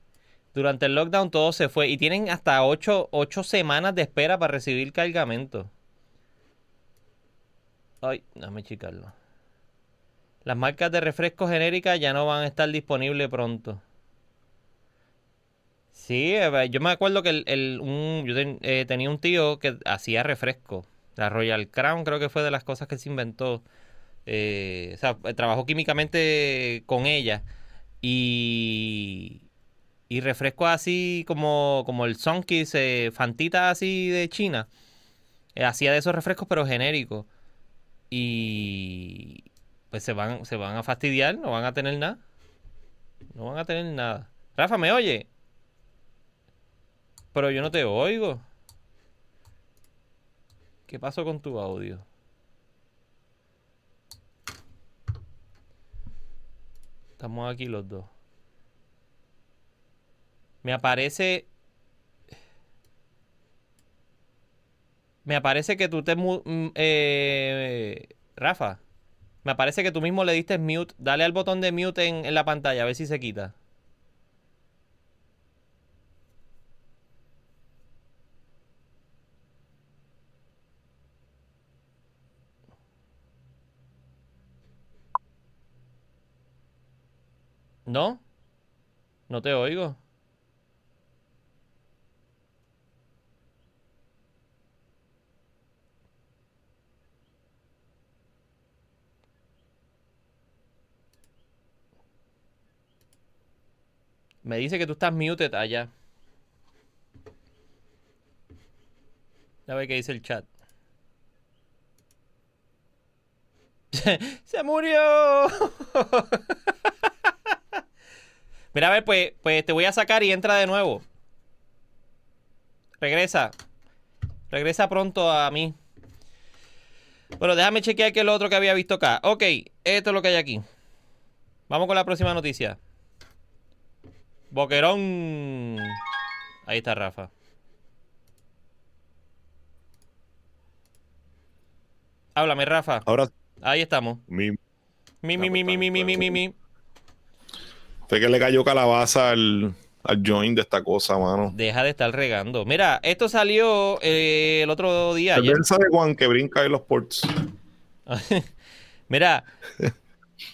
Durante el lockdown todo se fue. Y tienen hasta 8, semanas de espera para recibir cargamento. Ay, déjame chicarlo. Las marcas de refresco genéricas ya no van a estar disponibles pronto. Sí, eh, yo me acuerdo que el, el- un- yo eh, tenía un tío que hacía refresco. La Royal Crown creo que fue de las cosas que se inventó. Eh, o sea, eh, trabajó químicamente con ella. Y, y refresco así como, como el Sunkist, eh, Fantita así de China. hacía de esos refrescos pero genéricos. Y pues se van, se van a fastidiar, no van a tener nada. No van a tener nada. Rafa, ¿me oye? Pero yo no te oigo. ¿Qué pasó con tu audio? Estamos aquí los dos. Me aparece. Me aparece que tú te. Mm, eh, Rafa. Me aparece que tú mismo le diste mute. Dale al botón de mute en, en la pantalla a ver si se quita. ¿No? No te oigo. Me dice que tú estás muted allá. A ver qué dice el chat. [LAUGHS] ¡Se murió! [LAUGHS] Mira, a ver, pues, pues te voy a sacar y entra de nuevo. Regresa. Regresa pronto a mí. Bueno, déjame chequear que es lo otro que había visto acá. Ok, esto es lo que hay aquí. Vamos con la próxima noticia. Boquerón. Ahí está Rafa. Háblame, Rafa. Ahora. Ahí estamos. Mi, mi, mi, mi, mi, mi, mi, mi. mi fue que le cayó calabaza al, al joint de esta cosa, mano. Deja de estar regando. Mira, esto salió eh, el otro día. Cerveza de Juan que brinca en los ports. [LAUGHS] Mira,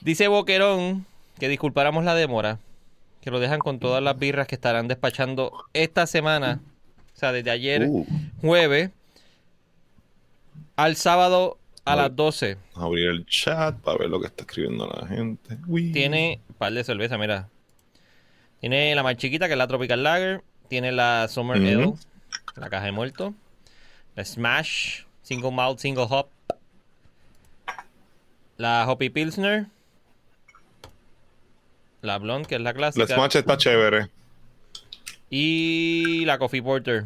dice Boquerón que disculpáramos la demora, que lo dejan con todas las birras que estarán despachando esta semana, o sea, desde ayer Uh, jueves al sábado a las 12. abrir el chat para ver lo que está escribiendo la gente. Uy. Tiene un par de cerveza, mira. Tiene la más chiquita, que es la Tropical Lager. Tiene la Summer Ujú. Ale, la caja de muerto. La Smash, single malt, single hop. La Hoppy Pilsner. La Blonde, que es la La clásica. Smash está chévere. Y la Coffee Porter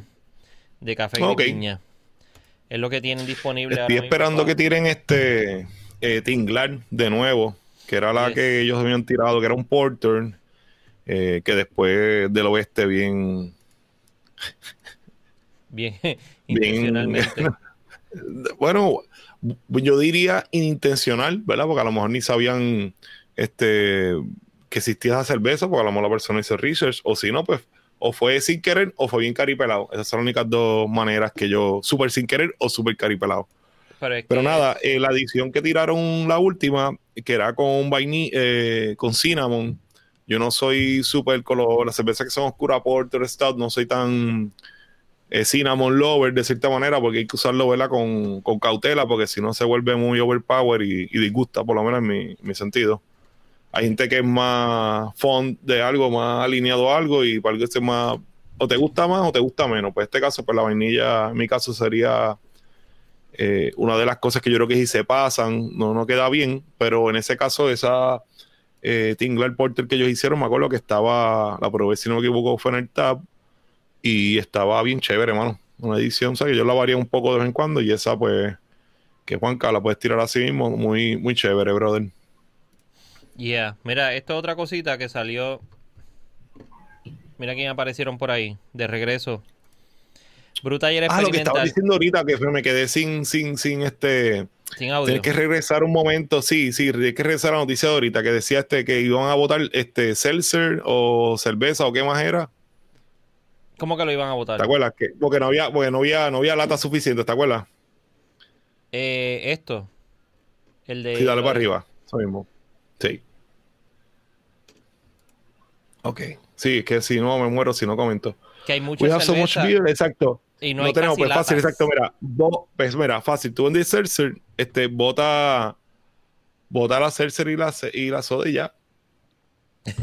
de café y piña. Es lo que tienen disponible Estoy mismo esperando que tiren este eh, Tinglar de nuevo, que era la que ellos habían tirado, que era un Porter, eh, que después del oeste bien... Bien, [LAUGHS] bien intencionalmente. [LAUGHS] bueno, yo diría inintencional, ¿verdad? Porque a lo mejor ni sabían este que existía esa cerveza, porque a lo mejor la persona hizo research, o si no, pues o fue sin querer o fue bien caripelado. Esas son las únicas dos maneras que yo, súper sin querer o súper caripelado. Pero, es Pero que- nada, eh, la edición que tiraron la última, que era con eh, con cinnamon, yo no soy súper con lo- las cervezas que son oscura porter stout, no soy tan eh, cinnamon lover de cierta manera, porque hay que usarlo ¿verdad? Con, con cautela, porque si no se vuelve muy overpower y, y disgusta, por lo menos en mi, mi sentido. Hay gente que es más fond de algo, más alineado a algo, y para algo es más, o te gusta más o te gusta menos. Pues en este caso, pues la vainilla, en mi caso sería eh, una de las cosas que yo creo que si se pasan, no, no queda bien, pero en ese caso, esa eh, Tingler Porter que ellos hicieron, me acuerdo que estaba, la probé, si no me equivoco, fue en el Tab, y estaba bien chévere, hermano. Una edición, o sea, que yo la varía un poco de vez en cuando, y esa, pues, que Juanca la puedes tirar así mismo, muy, muy chévere, brother. Yeah, mira, esta otra cosita que salió. Mira quién aparecieron por ahí, de regreso. Bruta ayer Ah, lo que estaba diciendo ahorita, que me quedé sin, sin, sin este. sin audio. Tienes que regresar un momento, sí, sí, tienes que regresar a la noticia de ahorita que decía este que iban a votar este seltzer o cerveza o qué más era. ¿Cómo que lo iban a votar? ¿Te acuerdas? Que, porque no había, porque no había, no había lata suficiente, ¿te acuerdas? Eh, esto. El de. Sí, dale para arriba. Eso mismo. Sí. Ok. Sí, es que si no me muero si no comento. Que hay mucha We have so much beer, exacto. y no, No, hay tenemos, pues fácil, exacto. Mira, pues mira, fácil. Tú vendes seltzer, este, bota, bota la seltzer y la, y la soda y ya. [LAUGHS]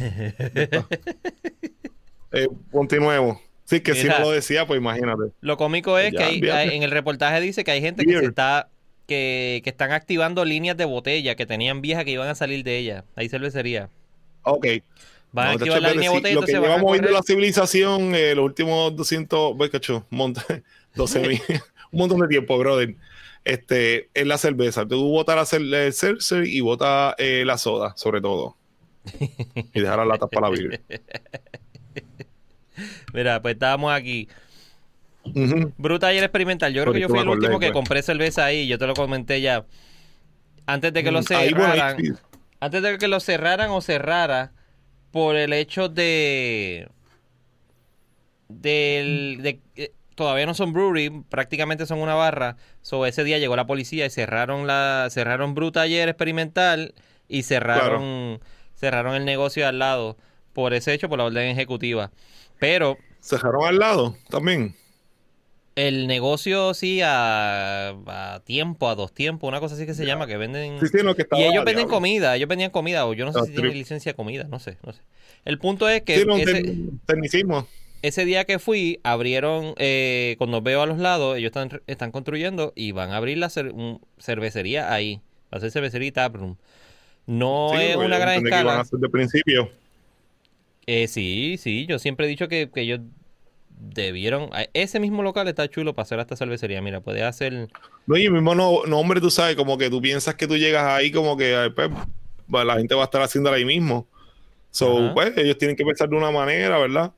eh, continuemos. Sí, que si Mira. no lo decía, pues imagínate. Lo cómico es Ya, que hay- en el reportaje dice que hay gente que se está. Que, que están activando líneas de botella que tenían viejas que iban a salir de ella. Hay cervecería. Ok. Van a activar la línea de botella, lo que llevamos viendo la civilización eh, los últimos 200, voy, cacho, un montón, 12 [LAUGHS] mil, un montón de tiempo, brother. Este, es la cerveza. Tú botas la cer- el seltzer y botas eh, la soda, sobre todo. [LAUGHS] y dejar las latas para la birria. Mira, pues estábamos aquí. Ujú. Bruta ayer experimental. Yo creo que yo fui el último que pues. compré cerveza ahí. Yo te lo comenté ya. Antes de que lo Mm, ahí, bueno, ahí cerraran. sí. Antes de que lo cerraran o cerrara. Por el hecho de. Del. De, eh, todavía no son brewery. Prácticamente son una barra. So, ese día llegó la policía y cerraron la. Cerraron Bruta ayer experimental. Y cerraron. Cerraron el negocio al lado. Por ese hecho, por la orden ejecutiva. Pero. Cerraron al lado también. El negocio sí a, a tiempo, a dos tiempos, una cosa así que se llama, que venden... Sí, sí, no, que y ellos venden comida, ellos vendían comida, o yo no sé si tienen licencia de comida, no sé, no sé. El punto es que Sí, no, ese, tec- tecnicismo. ese día que fui, abrieron, eh, cuando veo a los lados, ellos están, están construyendo y van a abrir la cer- un- cervecería ahí, va a ser cervecería y taproom. No Sí, es una gran entendí que iban a escala. hacer de principio. Eh, sí, sí, yo siempre he dicho que, que ellos debieron... Ese mismo local está chulo para hacer esta cervecería, mira, puede hacer... No, y el mismo no, nombre, tú sabes, como que tú piensas que tú llegas ahí, como que pues, la gente va a estar haciéndola ahí mismo. So, Ajá. pues, ellos tienen que pensar de una manera, ¿verdad?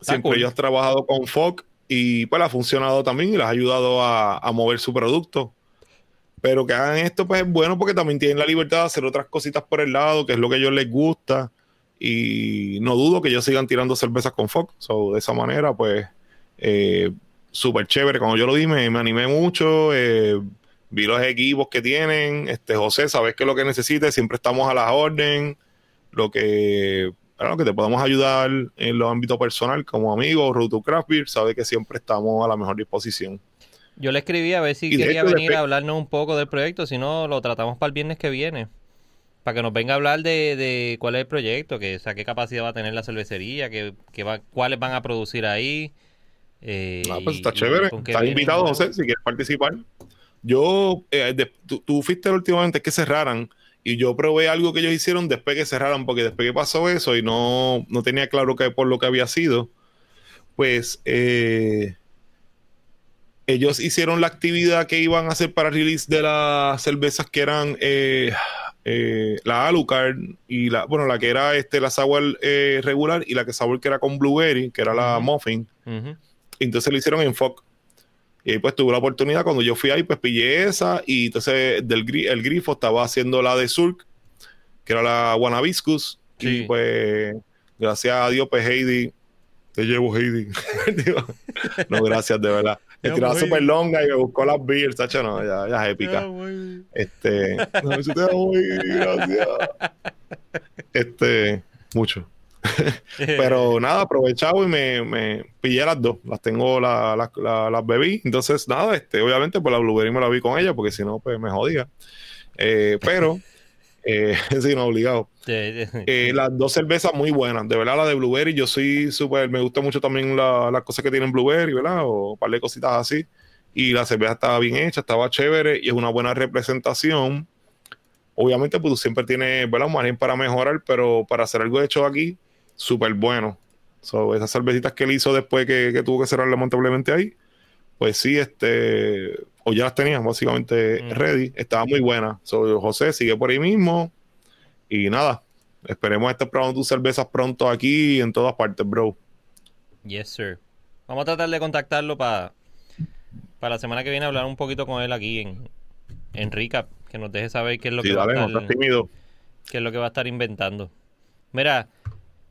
Siempre cool. ellos han trabajado con FOC y pues ha funcionado también y les ha ayudado a, a mover su producto. Pero que hagan esto, pues es bueno porque también tienen la libertad de hacer otras cositas por el lado, que es lo que a ellos les gusta. Y no dudo que ellos sigan tirando cervezas con FOC. So, de esa manera, pues, eh, súper chévere. Cuando yo lo di, me, me animé mucho. eh, vi los equipos que tienen. Este, José, sabes que lo que necesites, siempre estamos a la orden. Lo que, bueno, que te podamos ayudar en los ámbitos personal, como amigos, Road to Craft Beer, sabes que siempre estamos a la mejor disposición. Yo le escribí a ver si Y quería hecho, venir a hablarnos un poco del proyecto, si no lo tratamos para el viernes que viene. Para que nos venga a hablar de, de cuál es el proyecto, que, o sea, qué capacidad va a tener la cervecería, que, que va, cuáles van a producir ahí. eh, Ah, pues está y chévere. Estás invitado. José, si quieres participar. Yo, eh, de- tú, tú fuiste últimamente que cerraran y yo probé algo que ellos hicieron después que cerraran, porque después que pasó eso y no, no tenía claro que por lo que había sido, pues eh, ellos hicieron la actividad que iban a hacer para release de las cervezas que eran eh, la Alucard y la, bueno, la que era este, la sour eh, regular y la que sour que era con blueberry, que era la muffin. Entonces lo hicieron en FOC. Y ahí pues tuve la oportunidad, cuando yo fui ahí, pues pillé esa. Y entonces del el grifo estaba haciendo la de Surk, que era la Wanabiscus. Sí. Y pues, gracias a Dios, pues Heidi, te llevo Heidi. [LAUGHS] No, gracias, de verdad. Te Estiraba amo, súper longa y me buscó las beers, tacho, no, ya, ya es épica. Este, [LAUGHS] no, te amo, gracias. Este, mucho. [LAUGHS] Pero nada, aprovechado y me, me pillé las dos. Las tengo, la- la- la- las bebí. Entonces, nada, este, obviamente, pues la Blueberry me la vi con ella, porque si no, pues me jodía. Eh, pero, eh, [LAUGHS] sí, no, obligado. Eh, las dos cervezas muy buenas. De verdad, la de Blueberry, yo soy súper, me gusta mucho también la- las cosas que tienen Blueberry, ¿verdad? O un par de cositas así. Y la cerveza estaba bien hecha, estaba chévere y es una buena representación. Obviamente, pues tú siempre tienes, ¿verdad? Un margen para mejorar, pero para hacer algo hecho aquí, súper bueno. So, esas cervecitas que él hizo después que, que tuvo que cerrar lamentablemente ahí, pues sí, este, o ya las tenías básicamente Mm. ready, estaba muy buena. So, José, sigue por ahí mismo. Y nada, esperemos estar probando tus cervezas pronto aquí y en todas partes, bro. Yes, sir. Vamos a tratar de contactarlo para para la semana que viene hablar un poquito con él aquí en, en Recap, que nos deje saber qué es lo Sí, que va a estar, qué es lo que va a estar inventando. Mira,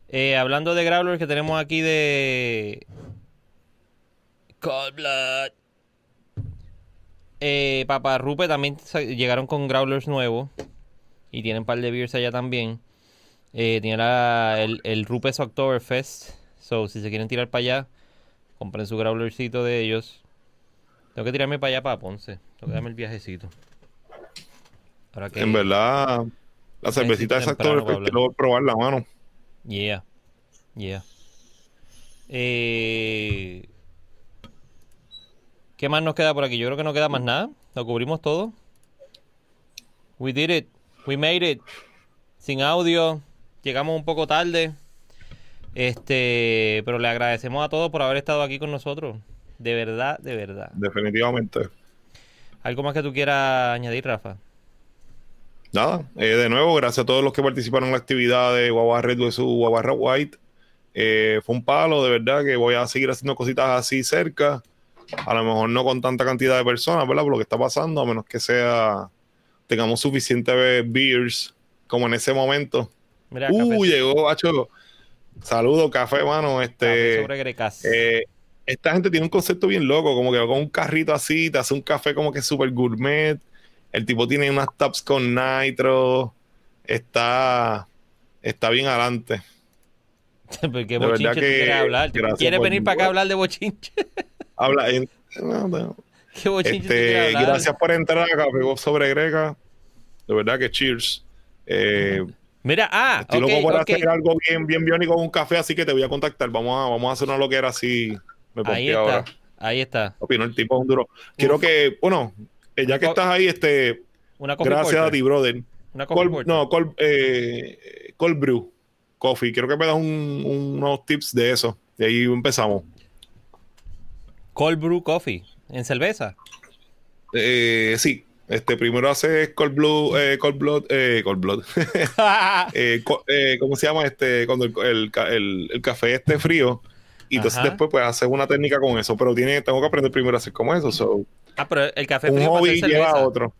eh, hablando de Growlers que tenemos aquí de Cold Blood. Eh, Papá Rupe también llegaron con Growlers nuevos y tienen un par de beers allá también. Eh, tiene la- el, el Rupes Oktoberfest. So, si se quieren tirar para allá, compren su growlercito de ellos. Tengo que tirarme para allá, para Ponce. Tengo que darme el viajecito. Ahora que... En verdad, la cervecita para hablar. quiero probarla, mano. Yeah. Yeah. Eh... ¿Qué más nos queda por aquí? Yo creo que no queda más nada. Lo cubrimos todo. We did it. We made it. Sin audio. Llegamos un poco tarde. Este, pero le agradecemos a todos por haber estado aquí con nosotros. De verdad, de verdad. Definitivamente. ¿Algo más que tú quieras añadir, Rafa? nada, eh, de nuevo, gracias a todos los que participaron en la actividad de Guagua Red vs Guagua Red White. Eh, fue un palo, de verdad, que voy a seguir haciendo cositas así cerca. A lo mejor no con tanta cantidad de personas, ¿verdad? Por lo que está pasando, a menos que sea tengamos suficientes beers como en ese momento. Mira, Uh, café, llegó, bacho. Saludos, café, mano. café Este, sobre grecas. eh, esta gente tiene un concepto bien loco, como que va con un carrito así, te hace un café como que súper gourmet. El tipo tiene unas taps con nitro. Está, está bien adelante. [LAUGHS] Porque verdad bochinche tú que quieres hablar. ¿Tú ¿Quieres venir para acá a hablar de bochinche? [LAUGHS] Habla en- no, no. ¿Qué Este, gracias por entrar a Café sobre Greca. De verdad que cheers. Eh, Mira, ah, Estoy ok, loco por ok. hacer algo bien, bien biónico con un café, así que te voy a contactar. Vamos a, vamos a hacer una loquera así. Me Ahí está, ahora. ahí está. Opino, el tipo es un duro. Quiero Uf. que, bueno, eh, ya que estás ahí, este, Una gracias a porter. ti, brother. Una Cold- no, cold, eh, cold brew coffee. Quiero que me das un- unos tips de eso. Y ahí empezamos. Cold brew coffee. En cerveza. Eh, sí, este, primero haces cold blue, eh, cold blood, eh, cold blood. [LAUGHS] [LAUGHS] Eh, co- eh, ¿Cómo se llama este? Cuando el, el el- el café esté frío. Y entonces Ajá. después pues haces una técnica con eso. Pero tiene, tengo que aprender primero a hacer como eso. so, ah, pero el café un frío para hobby lleva a otro.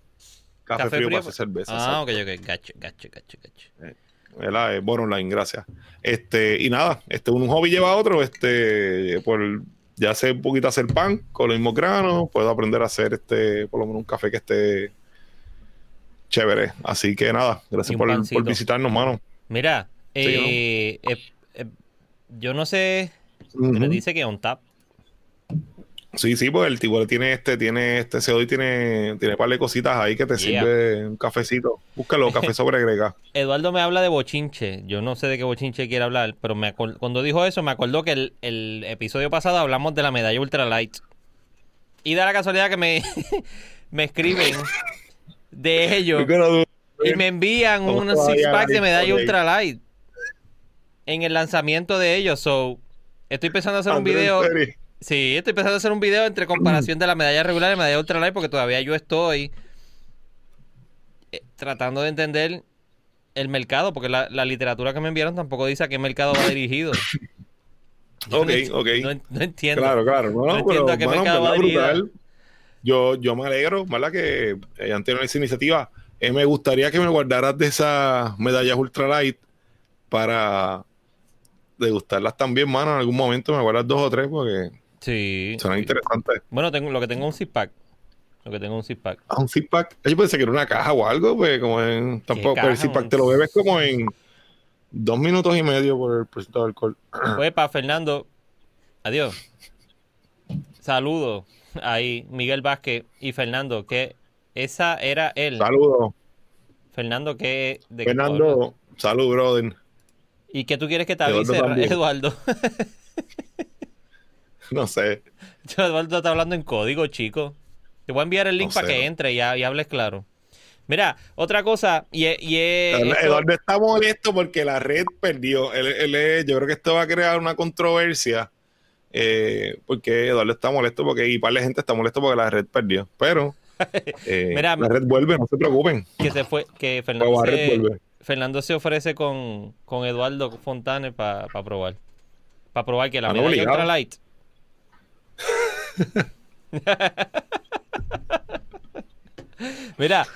Café, Café frío, frío para hacer cerveza. Ah, ok, ok. Gacho, gacho, gacho, gacho. ¿verdad? Eh, bottom line, gracias. Este, y nada, este, un hobby lleva a otro, este, por, ya sé un poquito hacer pan con los mismos granos, puedo aprender a hacer este, por lo menos un café que esté chévere. Así que nada, gracias por, visitarnos, mano. Mira, Sí, eh, eh, eh, yo no sé, pero Ujú. dice que on tap. Sí, sí, pues el tipo tiene este, tiene este CO y tiene, tiene un par de cositas ahí que te Yeah. sirve un cafecito. Búscalo, [LAUGHS] café sobre grega. Eduardo me habla de bochinche. Yo no sé de qué bochinche quiere hablar, pero me cuando dijo eso me acordó que el, el episodio pasado hablamos de la medalla ultralight. Y da la casualidad que me, [LAUGHS] me escriben de ellos y me envían ¿Cómo unos todavía six la packs de medalla ultralight en el lanzamiento de ellos. So, estoy pensando hacer un video. Sí, estoy pensando hacer un video entre comparación de la medalla regular y la medalla ultralight porque todavía yo estoy eh, tratando de entender el mercado, porque la, la literatura que me enviaron tampoco dice a qué mercado va dirigido. [LAUGHS] Yo Ok, no ok. No, no entiendo. Claro, claro. No, No entiendo a qué mano, mercado. Yo, yo me alegro, ¿verdad? Que hayan tenido esa iniciativa. Eh, me gustaría que me guardaras de esas medallas ultralight para degustarlas también, mano. En algún momento me guardas dos o tres porque Sí. son interesantes. Bueno, tengo, lo que tengo es un six pack. Lo que tengo es un six pack. Ah, un six pack. Yo pensé que era una caja o algo, pues como en. Tampoco, pero el six pack te lo bebes como en dos minutos y medio por el porcentaje de alcohol. [CLEARS THROAT] Pues para Fernando, adiós. Saludos ahí, Miguel Vázquez y Fernando, que esa era él. Saludos. Fernando, que de? Fernando, salud, brother. ¿Y qué tú quieres que te avise. Eduardo? [LAUGHS] [LAUGHS] No sé. [LAUGHS] Eduardo está hablando en código, chico. Te voy a enviar el link No para sé, que entre y, ha- y hables claro. Mira, otra cosa, y, y Eduardo, está molesto porque la red perdió. Él- yo creo que esto va a crear una controversia. eh, porque Eduardo está molesto porque y par de gente está molesto porque la red perdió. Pero [LAUGHS] eh, Mira, la red vuelve, no se preocupen. que se fue, que Fernando se, vuelve. Fernando se ofrece con, con Eduardo Fontane para probar. Para probar que la medalla obligado. [LAUGHS] Mira,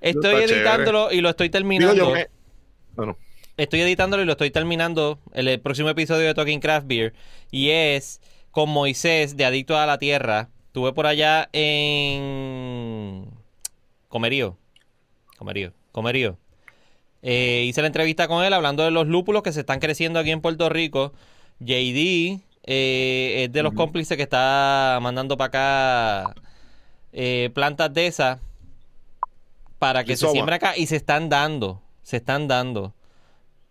estoy editándolo y lo estoy terminando. Estoy editándolo y lo estoy terminando el, el próximo episodio de Talking Craft Beer. Y es con Moisés de Adicto a la Tierra. Estuve por allá en Comerío. Comerío. Comerío. Eh, hice la entrevista con él hablando de los lúpulos que se están creciendo aquí en Puerto Rico. JD eh, es de los cómplices que está mandando para acá eh, plantas de esas para que se Rizoma. siembren acá y se están dando. Se están dando. yo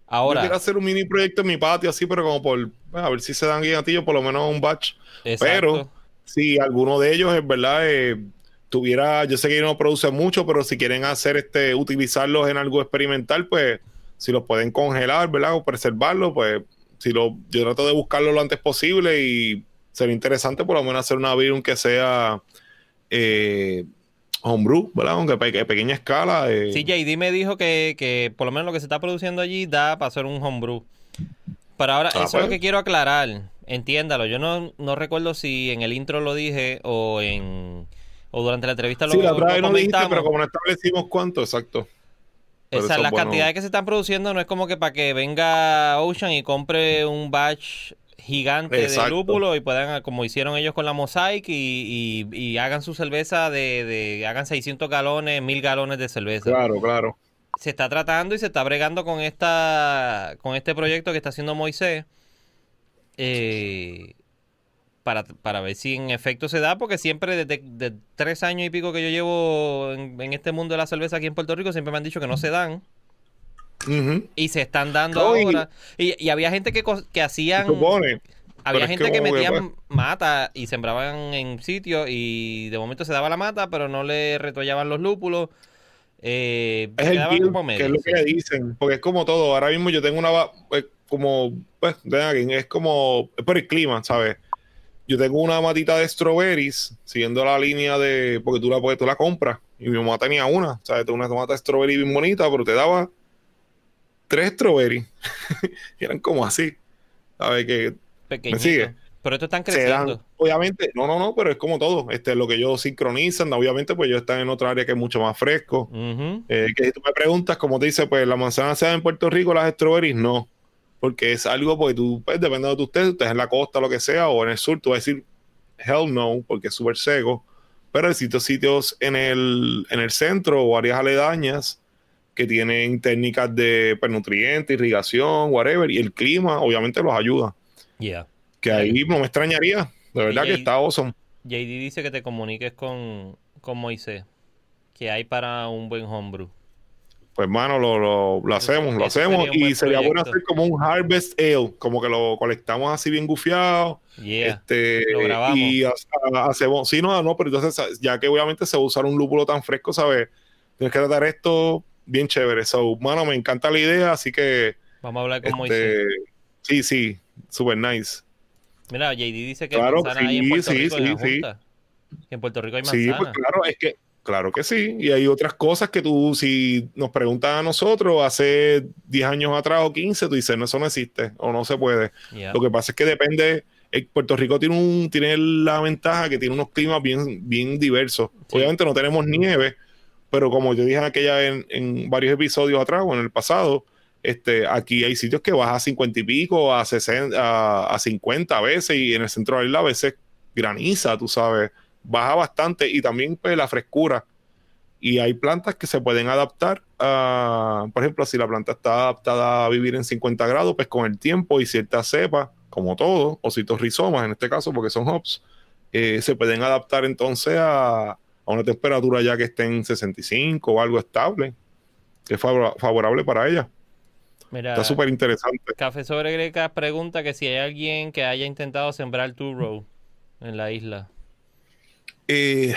Ahora, quiero hacer un mini proyecto en mi patio así, pero como por a ver si se dan guiatillos, por lo menos un batch. exacto. Pero si alguno de ellos es verdad, eh, tuviera, yo sé que no produce mucho, pero si quieren hacer este, utilizarlos en algo experimental, pues si los pueden congelar, ¿verdad? O preservarlos, pues si lo, yo trato de buscarlo lo antes posible y sería interesante por lo menos hacer una beer que sea eh, homebrew, ¿verdad? Aunque pe- pequeña escala. eh, Sí, JD me dijo que, que por lo menos lo que se está produciendo allí da para hacer un homebrew. Pero ahora, Ah, eso es lo pues. que quiero aclarar. Entiéndalo. Yo no, no recuerdo si en el intro lo dije o en o durante la entrevista lo, sí, la vez lo no dijiste, pero como no establecimos cuánto, exacto. Pero Esa, las cantidades que se están produciendo no es como que para que venga Ocean y compre un batch gigante de lúpulo y puedan, como hicieron ellos con la Mosaic, y, y- y hagan su cerveza de, de- hagan 600 galones, 1000 galones de cerveza. Claro, claro. Se está tratando y se está bregando con esta con este proyecto que está haciendo Moisés eh, para, para ver si en efecto se da, porque siempre desde de tres años y pico que yo llevo en, en este mundo de la cerveza aquí en Puerto Rico, siempre me han dicho que no se dan. Y se están dando No, ahora. Y, y había gente que, que hacían. Supone. Había es gente que metían pues- mata y sembraban en sitios y de momento se daba la mata, pero no le retollaban los lúpulos. Eh, Es el build, que es lo sí. que le dicen, porque es como todo. Ahora mismo yo tengo una, pues, como, pues, es como, es por el clima, ¿sabes? Yo tengo una matita de strawberries, siguiendo la línea de, porque tú la, porque tú la compras, y mi mamá tenía una, ¿sabes? Una mata de strawberry bien bonita, pero te daba tres strawberries, [LAUGHS] y eran como así, ¿sabes? Que Pequeñito. sigue? Pero estos están dan, creciendo. obviamente, no, no, no, pero es como todo, este, lo que ellos sincronizan, obviamente, pues ellos están en otra área que es mucho más fresco. Eh, que si tú me preguntas, como te dice, pues la manzana se da en Puerto Rico, las strawberries no. Porque es algo, porque tú, pues depende de usted, usted es en la costa, lo que sea, o en el sur, tú vas a decir, hell no, porque es súper seco. Pero hay sitios, sitios en el, en el centro o áreas aledañas que tienen técnicas de pues, nutrientes, irrigación, whatever, y el clima obviamente los ayuda. Yeah. Que ahí no me extrañaría, de verdad que está awesome. JD dice que te comuniques con, con Moisés. Que hay para un buen homebrew. Pues, mano, lo, lo, lo hacemos, lo hacemos. sería Y sería bueno hacer como un Harvest Ale, como que lo colectamos así bien gufiado. Yeah. este, lo grabamos. Y ha- ha- hacemos, sí, no, no, pero entonces, ya que obviamente se va a usar un lúpulo tan fresco, ¿sabes? Tienes que tratar esto bien chévere. So, mano, me encanta la idea, así que, Vamos a hablar con Moisés. este, sí, sí, super nice. Mira, JD dice que Claro, manzana hay en sí, Puerto sí, Rico en la sí, sí. Junta. Que en Puerto Rico hay Sí, manzana. pues claro, es que, claro que sí. Y hay otras cosas que tú, si nos preguntas a nosotros hace 10 años atrás o 15, tú dices, no, eso no existe o no se puede. Yeah. Lo que pasa es que depende. eh, Puerto Rico tiene un tiene la ventaja que tiene unos climas bien, bien diversos. Sí. Obviamente no tenemos nieve, pero como yo dije en aquella en, en varios episodios atrás o en el pasado, este, aquí hay sitios que baja a 50 y pico, a 60, a, a 50 a veces, y en el centro de la isla a veces graniza, tú sabes, baja bastante, y también pues la frescura. Y hay plantas que se pueden adaptar a, por ejemplo, si la planta está adaptada a vivir en 50 grados, pues con el tiempo y ciertas cepas, como todo, o ciertos rizomas en este caso, porque son hops, eh, se pueden adaptar entonces a, a una temperatura ya que esté en 65 o algo estable, que es favor- favorable para ella. Mira, Está súper interesante. Café sobre Greca pregunta que si hay alguien que haya intentado sembrar two row en la isla. Eh,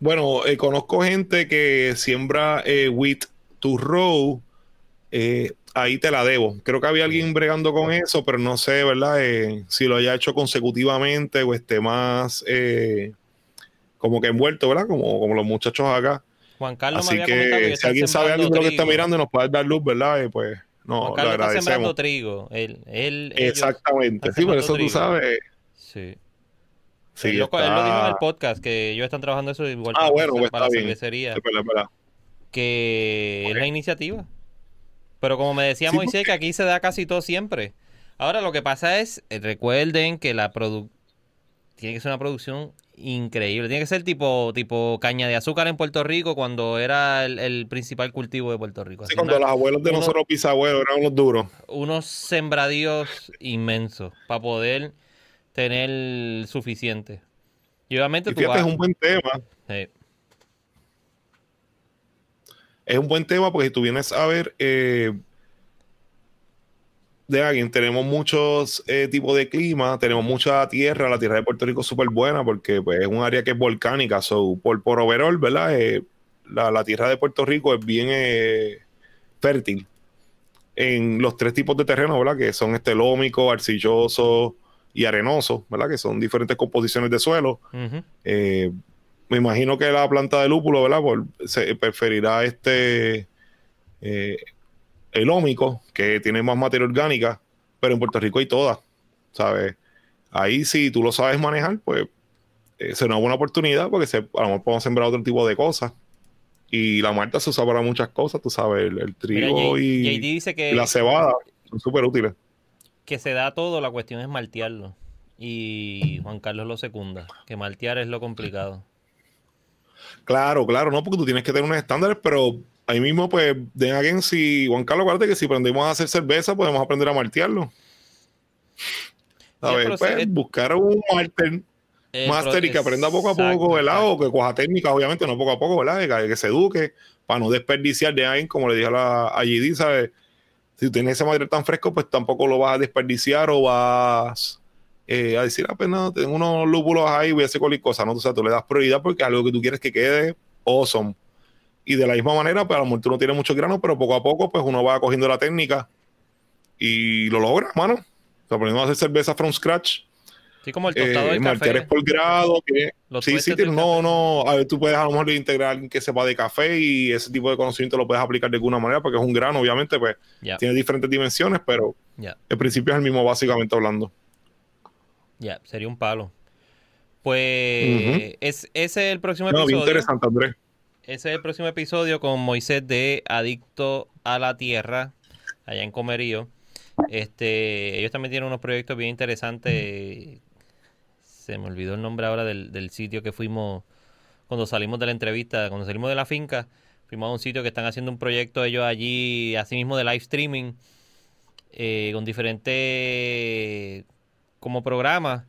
bueno, eh, conozco gente que siembra eh, wheat to row. eh, ahí te la debo. Creo que había alguien bregando con eso, pero no sé, ¿verdad? Si lo haya hecho consecutivamente o esté más como que envuelto, ¿verdad? Como, como los muchachos acá. Juan Carlos Así me había comentado que si alguien sabe algo de lo que está mirando y nos puede dar luz, ¿verdad? Eh, pues no, Juan lo Carlos está sembrando agradecemos. trigo. Él, él, Exactamente. Sí, por eso tú sabes. Sí. Sí, él, lo, él lo dijo en el podcast que ellos están trabajando eso igual Ah, para, bueno, pues para está la cervecería. Que es la iniciativa. Pero como me decía Sí, Moisés, que aquí se da casi todo siempre. Ahora lo que pasa es, eh, recuerden que la produ tiene que ser una producción increíble. Tiene que ser tipo, tipo caña de azúcar en Puerto Rico cuando era el, el principal cultivo de Puerto Rico. Sí, Así cuando una- los abuelos de nosotros, bisabuelos, eran los duros. unos sembradíos inmensos para poder tener suficiente. Y obviamente Y tú fíjate, vas... es un buen tema. eh, Es un buen tema porque si tú vienes a ver eh, de alguien, tenemos muchos eh, tipos de clima, tenemos mucha tierra, la tierra de Puerto Rico es súper buena porque pues, es un área que es volcánica, so, por, por overall, ¿verdad? Eh, la, la tierra de Puerto Rico es bien fértil en los tres tipos de terreno, ¿verdad? Que son este lómico, arcilloso y arenoso, ¿verdad? Que son diferentes composiciones de suelo. Eh, me imagino que la planta de lúpulo, ¿verdad? Por- se preferirá este eh, el ómico, que tiene más materia orgánica, pero en Puerto Rico hay todas, ¿sabes? Ahí si tú lo sabes manejar, pues eh, será una buena oportunidad porque se, a lo mejor podemos sembrar otro tipo de cosas. Y la malta se usa para muchas cosas, tú sabes, el, trigo J- y, JD dice que, y la cebada son súper útiles. Que se da todo, la cuestión es maltearlo. Y Juan Carlos lo secunda, que maltear es lo complicado. Claro, claro, no, porque tú tienes que tener unos estándares, pero ahí mismo, pues, de again, si Juan Carlos, acuérdate que si aprendemos a hacer cerveza, podemos aprender a maltearlo. A Sí, ver, pues, buscar un malter, El máster y que aprenda poco a poco, ¿verdad? exacto. O que coja técnicas, obviamente, no poco a poco, ¿verdad? Que, que se eduque para no desperdiciar de alguien, como le dije a, la, a GD, ¿sabes? Si tienes ese material tan fresco, pues tampoco lo vas a desperdiciar o vas eh, a decir, ah, pues no, tengo unos lúpulos ahí, voy a hacer cualquier cosa. No, tú, sabes, tú le das prioridad porque algo que tú quieres que quede awesome. Y de la misma manera, pues a lo mejor tú no tienes mucho grano, pero poco a poco, pues uno va cogiendo la técnica y lo logra, mano. O sea, aprendiendo a hacer cerveza from scratch. Sí, como el tostado Eh, del café. por grado. Que, sí, sí, no, no. A ver, tú puedes a lo mejor integrar que sepa de café y ese tipo de conocimiento lo puedes aplicar de alguna manera porque es un grano, obviamente, pues tiene diferentes dimensiones, pero ya, el principio es el mismo, básicamente hablando. ya, sería un palo. Pues es, ese es el próximo No, episodio. interesante, Andrés. Ese es el próximo episodio con Moisés de Adicto a la Tierra, allá en Comerío. Este, ellos también tienen unos proyectos bien interesantes. Se me olvidó el nombre ahora del, del sitio que fuimos cuando salimos de la entrevista, cuando salimos de la finca. Fuimos a un sitio que están haciendo un proyecto ellos allí, así mismo de live streaming, eh, con diferentes como programas,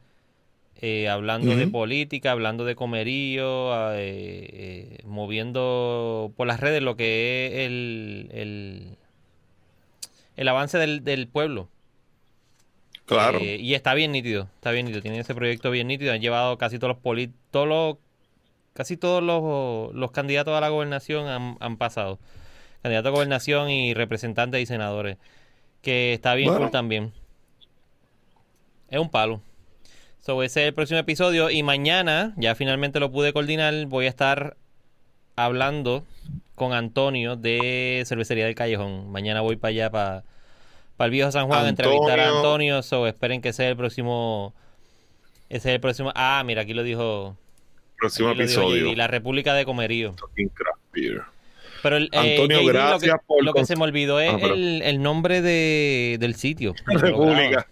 eh, hablando de política, hablando de comerío, ah, eh, moviendo por las redes lo que es el, el, el avance del, del pueblo. Claro. Eh, y está bien nítido, está bien nítido. Tienen ese proyecto bien nítido. Han llevado casi todos los poli- todos los, casi todos los, los candidatos a la gobernación han, han pasado. Candidatos a gobernación y representantes y senadores. Que está bien Bueno. cool también. Es un palo. So, ese es el próximo episodio. Y mañana, ya finalmente lo pude coordinar, voy a estar hablando con Antonio de Cervecería del Callejón. Mañana voy para allá, para, para el viejo San Juan, entrevistar a Antonio. So, esperen que es el próximo. Ese es el próximo. Ah, mira, aquí lo dijo. Próximo dijo episodio. La República de Comerío. Pero el, eh, Antonio, lo gracias que, por lo que se me olvidó es Ah, el, el nombre de, del sitio. [LAUGHS] República.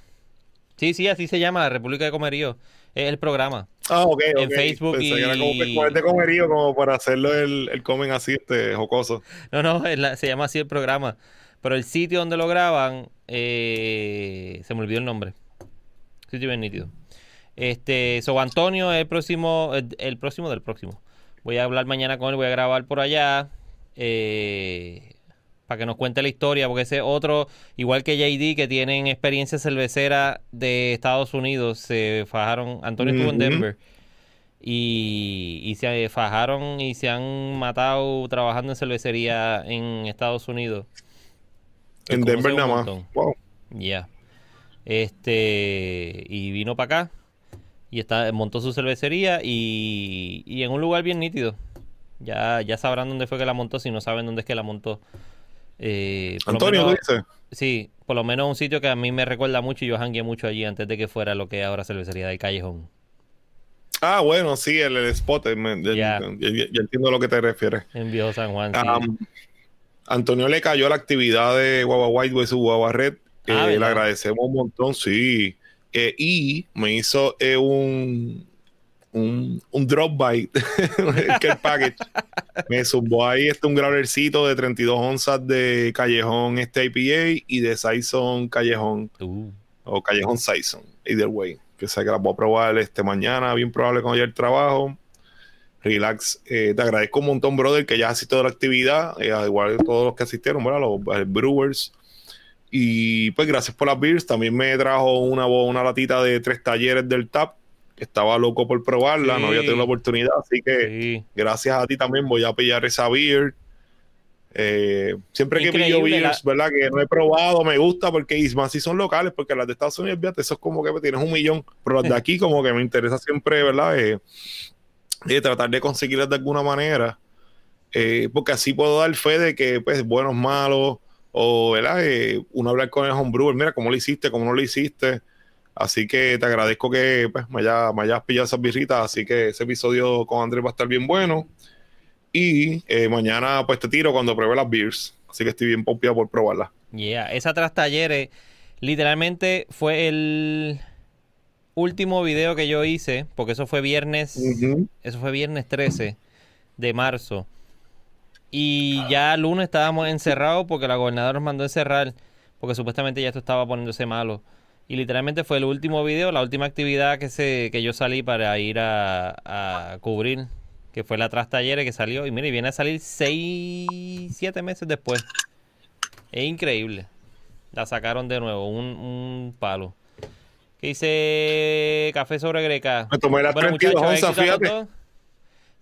Sí, sí, así se llama, la República de Comerío. Es el programa. Ah, ok, En ok. Facebook Pensé que era como y- de comerío, como para hacerlo el, el comen así, este, jocoso. No, no, la- se llama así el programa. Pero el sitio donde lo graban, eh, se me olvidó el nombre. Sitio bien nítido. Este, so Antonio es el próximo, el, el próximo del próximo. Voy a hablar mañana con él, voy a grabar por allá. eh, para que nos cuente la historia, porque ese otro, igual que JD, que tienen experiencia cervecera de Estados Unidos, se fajaron. Antonio estuvo en. Denver. Y, y se fajaron y se han matado trabajando en cervecería en Estados Unidos. En Denver nada más. Wow. Ya. Este, y vino para acá y está, montó su cervecería y, y en un lugar bien nítido. Ya, ya sabrán dónde fue que la montó, si no saben dónde es que la montó. Eh, Antonio, ¿tú menos- dices? Sí, por lo menos un sitio que a mí me recuerda mucho y yo jangué mucho allí antes de que fuera lo que es ahora cervecería del Callejón. Ah, bueno, sí, el, el spot. eh, ya entiendo a lo que te refieres. En Viejo San Juan, sí. Antonio le cayó la actividad de Guagua White versus Guagua Red. Ah, Eh, le agradecemos un montón, sí. Eh, y me hizo eh, un, un, un drop by [LAUGHS] que el package. [LAUGHS] me zumbó ahí este un growlercito de 32 onzas de Callejón este IPA y de Saison Callejón Uh, o Callejón Saison, either way. Que sé que la voy a probar este mañana, bien probable cuando haya el trabajo. Relax, eh, te agradezco un montón, brother, que ya has asistido a la actividad, eh, al igual que todos los que asistieron, ¿verdad? Los, eh, Brewers. Y pues gracias por las beers. También me trajo una, una latita de tres talleres del TAP. Estaba loco por probarla, Sí. no había tenido la oportunidad, así que sí. gracias a ti también voy a pillar esa beer. Eh, siempre que pillo Increíble, beers, ¿verdad? Que no he probado, me gusta porque y más si son locales, porque las de Estados Unidos, fíjate, eso es como que tienes un millón, pero las de [LAUGHS] aquí como que me interesa siempre, ¿verdad? Eh, y tratar de conseguirlas de alguna manera. eh, porque así puedo dar fe de que, pues, buenos, malos, o, ¿verdad? Eh, uno hablar con el homebrewer, mira, cómo lo hiciste, cómo no lo hiciste. Así que te agradezco que pues, me, haya- me hayas pillado esas birritas. Así que ese episodio con Andrés va a estar bien bueno. Y eh, mañana, pues, te tiro cuando pruebe las beers. Así que estoy bien pompeado por probarlas. Yeah, esa tras talleres literalmente fue el último video que yo hice, porque eso fue viernes, eso fue viernes 13 de marzo. Y ya el lunes estábamos encerrados porque la gobernadora nos mandó encerrar, porque supuestamente ya esto estaba poniéndose malo. Y literalmente fue el último video, la última actividad que se que yo salí para ir a, a cubrir, que fue la tras talleres que salió. Y mire, viene a salir 6, 7 meses después. Es increíble. La sacaron de nuevo, un, un palo. ¿Qué dice Café sobre Greca? Me tomé las 32 onzas, fíjate. dos.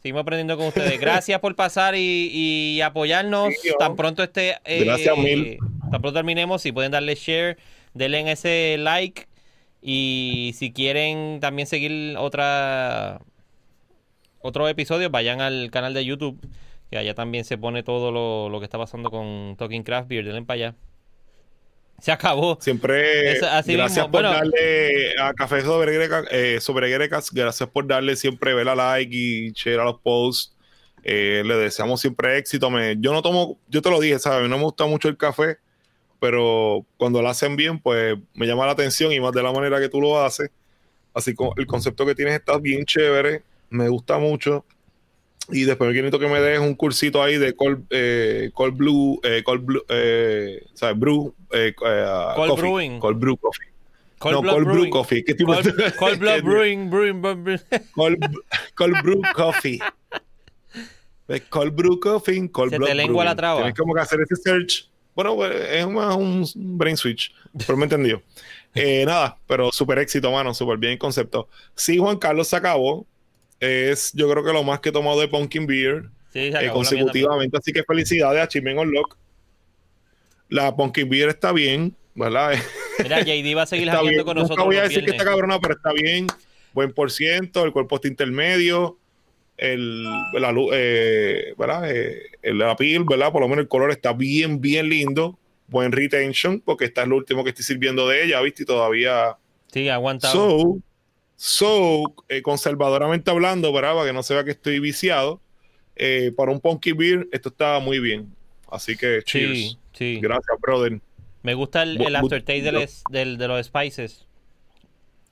Seguimos aprendiendo con ustedes. Gracias por pasar y, y apoyarnos. Sí, tan pronto esté. eh, Gracias mil. Tan pronto terminemos, si pueden darle share, denle en ese like. Y si quieren también seguir otra otros episodios, vayan al canal de YouTube. Que allá también se pone todo lo, lo que está pasando con Talking Craft Beer. Denle para allá. Se acabó. Siempre así gracias mismo. por Bueno. darle a Café sobre Greca, eh, sobre Grecas, gracias por darle siempre ver a like y share a los posts. Eh, le deseamos siempre éxito. Me, yo no tomo, yo te lo dije, ¿sabes? No me gusta mucho el café, pero cuando lo hacen bien, pues me llama la atención y más de la manera que tú lo haces. Así como el concepto que tienes está bien chévere, me gusta mucho. Y después necesito que me des un cursito ahí de cold, eh, cold blue, eh, cold blue, eh, ¿sabes? Brew, eh, eh, Cold coffee, brewing. Cold brew coffee. Cold no, cold brew coffee. ¿Qué tipo Cold, de- Cold Blood Brewing, Brewing, Brewing. Cold, cold brew coffee. Cold brew coffee, cold Se te blood lengua la brewing. traba. Tienes como que hacer ese search. Bueno, pues, es más un brain switch, pero me entendió. Eh, nada, pero súper éxito, mano, súper bien el concepto. Sí, Juan Carlos se acabó. Es, yo creo que lo más que he tomado de Pumpkin Beer Sí, eh, consecutivamente. Así que felicidades a Chimen Unlock. La Pumpkin Beer está bien, ¿verdad? Mira, [LAUGHS] JD va a seguir hablando con nosotros. voy a decir que está cabrona, pero está bien. Buen por ciento, el cuerpo está intermedio, el, la luz, eh, ¿verdad? Eh, el- la piel, ¿verdad? Por lo menos el color está bien, bien lindo. Buen retention, porque está es lo último que estoy sirviendo de ella, ¿viste? Y todavía. Sí, aguantado. So, so eh, conservadoramente hablando, ¿verdad? Para que no se vea que estoy viciado. eh, para un Punky Beer, esto está muy bien. Así que, cheers. sí, sí. Gracias, brother. Me gusta el, aftertaste es- del- de los spices.